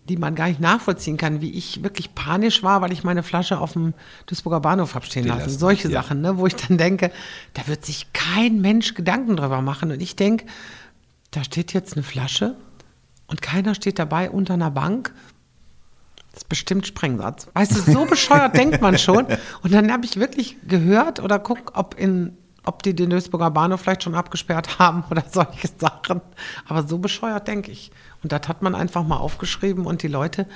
die man gar nicht nachvollziehen kann, wie ich wirklich panisch war, weil ich meine Flasche auf dem Duisburger Bahnhof habe stehen lassen. lassen, Solche ja. Sachen, ne? wo ich dann denke, da wird sich kein Mensch Gedanken drüber machen. Und ich denke, da steht jetzt eine Flasche und keiner steht dabei unter einer Bank. Das ist bestimmt Sprengsatz. Weißt du, so bescheuert denkt man schon. Und dann habe ich wirklich gehört oder guck, ob in ob die den Duisburger Bahnhof vielleicht schon abgesperrt haben oder solche Sachen. Aber so bescheuert denke ich. Und das hat man einfach mal aufgeschrieben und die Leute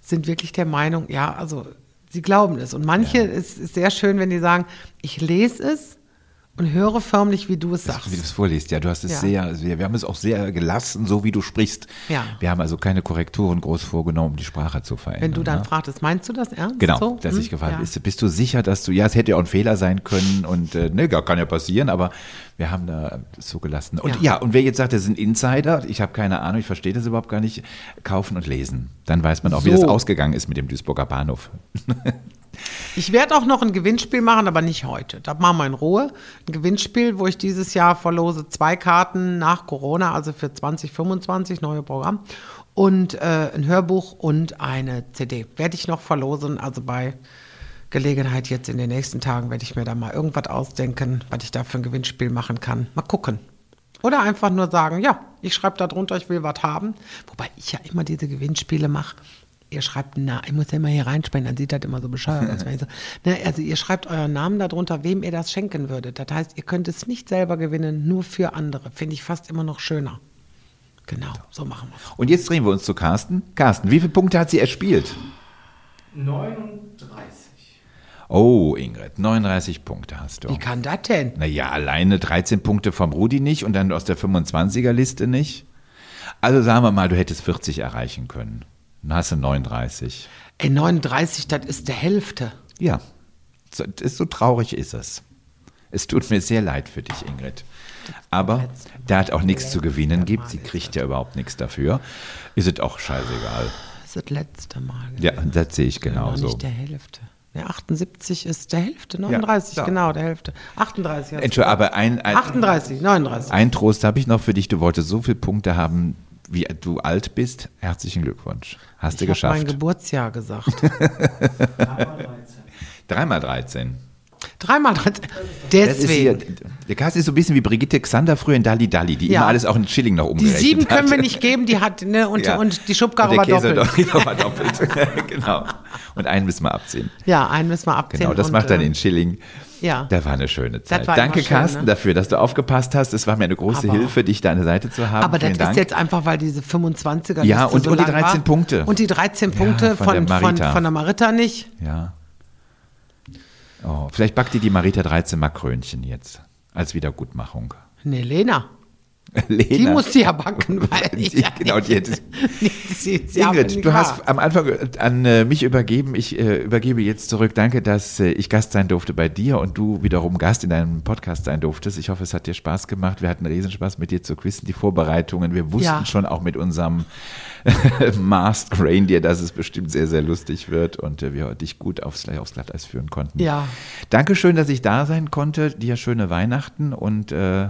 sind wirklich der Meinung, ja, also sie glauben es. Und manche, es ist sehr schön, wenn die sagen, ich lese es und höre förmlich, wie du es sagst. Wie du es vorliest, ja, du hast es Ja. sehr, sehr, wir haben es auch sehr gelassen, so wie du sprichst. Ja. Wir haben also keine Korrekturen groß vorgenommen, um die Sprache zu verändern. Wenn du dann ne? fragtest, meinst du das ernst? Genau, so? dass Hm? ich gefragt Ja. ist, bist du sicher, dass du, ja, es hätte ja auch ein Fehler sein können und äh, ne, gar kann ja passieren, aber wir haben da so gelassen. Und Ja. ja, und wer jetzt sagt, das sind Insider, ich habe keine Ahnung, ich verstehe das überhaupt gar nicht, kaufen und lesen. Dann weiß man auch, wie So. das ausgegangen ist mit dem Duisburger Bahnhof. Ich werde auch noch ein Gewinnspiel machen, aber nicht heute. Da machen wir in Ruhe. Ein Gewinnspiel, wo ich dieses Jahr verlose zwei Karten nach Corona, also für 2025, neue Programm. Und äh, ein Hörbuch und eine CD. Werde ich noch verlosen. Also bei Gelegenheit jetzt in den nächsten Tagen werde ich mir da mal irgendwas ausdenken, was ich da für ein Gewinnspiel machen kann. Mal gucken. Oder einfach nur sagen, ja, ich schreibe da drunter, ich will was haben. Wobei ich ja immer diese Gewinnspiele mache. Ihr schreibt, na, ich muss ja immer hier reinsprechen, dann sieht das immer so bescheuert aus. so, ne, also ihr schreibt euren Namen darunter, wem ihr das schenken würdet. Das heißt, ihr könnt es nicht selber gewinnen, nur für andere. Finde ich fast immer noch schöner. Genau, so machen wir es. Und jetzt drehen wir uns zu Carsten. Carsten, wie viele Punkte hat sie erspielt? 39. Oh, Ingrid, 39 Punkte hast du. Wie kann das denn? Naja, alleine 13 Punkte vom Rudi nicht und dann aus der 25er-Liste nicht. Also sagen wir mal, du hättest 40 erreichen können. Dann hast du 39. Ey, 39, das ist der Hälfte. Ja, so, so traurig ist es. Es tut mir sehr leid für dich, Ingrid. Aber da hat auch nichts zu gewinnen gibt, sie kriegt ja überhaupt nichts dafür, ist es auch scheißegal. Das ist das letzte Mal. Ja, das sehe ich genauso. nicht der Hälfte. Ja, 78 ist der Hälfte, 39, ja. genau, der Hälfte. 38. hast du Entschuldigung, aber ein, ein, 38, 39. ein Trost habe ich noch für dich. Du wolltest so viele Punkte haben, wie du alt bist. Herzlichen Glückwunsch. Hast du ich habe mein geschafft. Geburtsjahr gesagt. Dreimal 13. Dreimal 13. Dreimal 13. Das ist hier, Deswegen. der Carsten ist so ein bisschen wie Brigitte Xander früher in Dali Dali, die Ja. immer alles auch in Schilling noch Die umgerechnet sieben können wir nicht geben, die hat, ne, und, Ja. und die Schubkarre Und war Käse doppelt. doch- war doppelt. genau. Und einen müssen wir abziehen. Ja, einen müssen wir abziehen. Genau, das und, macht dann äh, in Schilling. Ja. Da war eine schöne Zeit. Danke, schön, Carsten, ne? dafür, dass du aufgepasst hast. Es war mir eine große Aber- Hilfe, dich da an der Seite zu haben. Aber das Vielen ist Dank. jetzt einfach, weil diese 25er Ja, und- so und die lang 13 war. Punkte. Und die 13 Ja, Punkte von von, der von, Marita. von, der Marita nicht. Ja. Oh, vielleicht backt dir die Marita 13 Makrönchen jetzt als Wiedergutmachung. Nee, Lena. Lena. Die muss die ja backen, weil ich Die- ja genau, die hätte- sie, sie Ingrid, du hast am Anfang an äh, mich übergeben. Ich äh, übergebe jetzt zurück. Danke, dass äh, ich Gast sein durfte bei dir und du wiederum Gast in deinem Podcast sein durftest. Ich hoffe, es hat dir Spaß gemacht. Wir hatten Riesenspaß mit dir zu quizzen, die Vorbereitungen. Wir wussten Ja. schon auch mit unserem Masked Reindeer, dass es bestimmt sehr, sehr lustig wird und äh, wir dich gut aufs, aufs Glatteis führen konnten. Ja. Dankeschön, dass ich da sein konnte. Dir schöne Weihnachten und äh,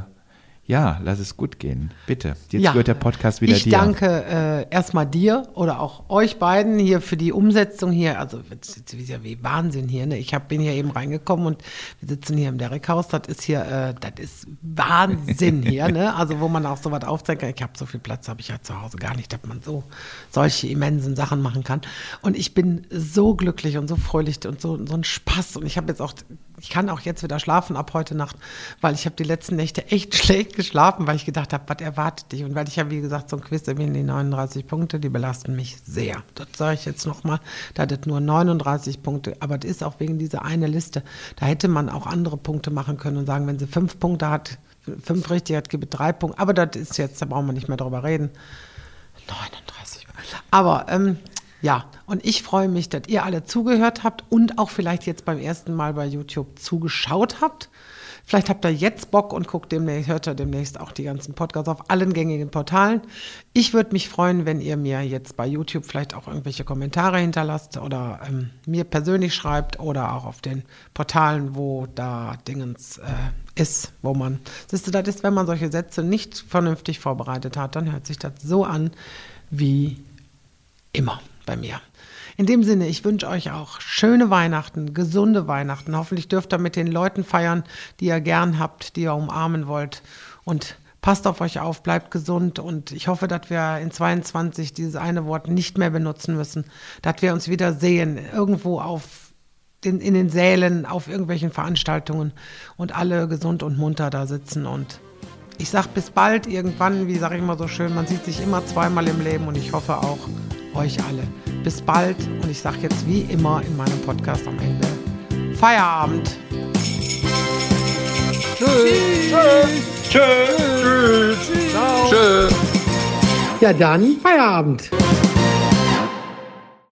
ja, lass es gut gehen. Bitte. Jetzt Ja. gehört der Podcast wieder ich dir. danke äh, erstmal dir oder auch euch beiden hier für die Umsetzung hier. Also es ist ja wie Wahnsinn hier. Ne? Ich hab, bin hier eben reingekommen und wir sitzen hier im Derrickhaus. Das ist hier, äh, das ist Wahnsinn hier. Ne? Also wo man auch so was aufzeigen kann. Ich habe so viel Platz, habe ich ja zu Hause gar nicht, dass man so solche immensen Sachen machen kann. Und ich bin so glücklich und so fröhlich und so, so ein Spaß. Und ich habe jetzt auch, ich kann auch jetzt wieder schlafen ab heute Nacht, weil ich habe die letzten Nächte echt schlecht geschlafen, weil ich gedacht habe, was erwartet dich? Und weil ich ja, wie gesagt, so ein Quiz, bin die 39 Punkte, die belasten mich sehr. Das sage ich jetzt nochmal. Da hat es nur 39 Punkte, aber das ist auch wegen dieser eine Liste. Da hätte man auch andere Punkte machen können und sagen, wenn sie fünf Punkte hat, fünf richtig hat, gebe drei Punkte. Aber das ist jetzt, da brauchen wir nicht mehr drüber reden. 39. Aber ähm, ja, und ich freue mich, dass ihr alle zugehört habt und auch vielleicht jetzt beim ersten Mal bei YouTube zugeschaut habt. Vielleicht habt ihr jetzt Bock und guckt demnächst, hört ihr demnächst auch die ganzen Podcasts auf allen gängigen Portalen. Ich würde mich freuen, wenn ihr mir jetzt bei YouTube vielleicht auch irgendwelche Kommentare hinterlasst oder ähm, mir persönlich schreibt oder auch auf den Portalen, wo da Dingens äh, ist, wo man, siehst du, das ist, wenn man solche Sätze nicht vernünftig vorbereitet hat, dann hört sich das so an wie immer bei mir. In dem Sinne, ich wünsche euch auch schöne Weihnachten, gesunde Weihnachten. Hoffentlich dürft ihr mit den Leuten feiern, die ihr gern habt, die ihr umarmen wollt. Und passt auf euch auf, bleibt gesund. Und ich hoffe, dass wir in 22 dieses eine Wort nicht mehr benutzen müssen. Dass wir uns wieder sehen, irgendwo auf den, in den Sälen, auf irgendwelchen Veranstaltungen und alle gesund und munter da sitzen und ich sag bis bald irgendwann, wie sage ich immer so schön, man sieht sich immer zweimal im Leben und ich hoffe auch euch alle. Bis bald und ich sage jetzt wie immer in meinem Podcast am Ende Feierabend. Ja, dann Feierabend.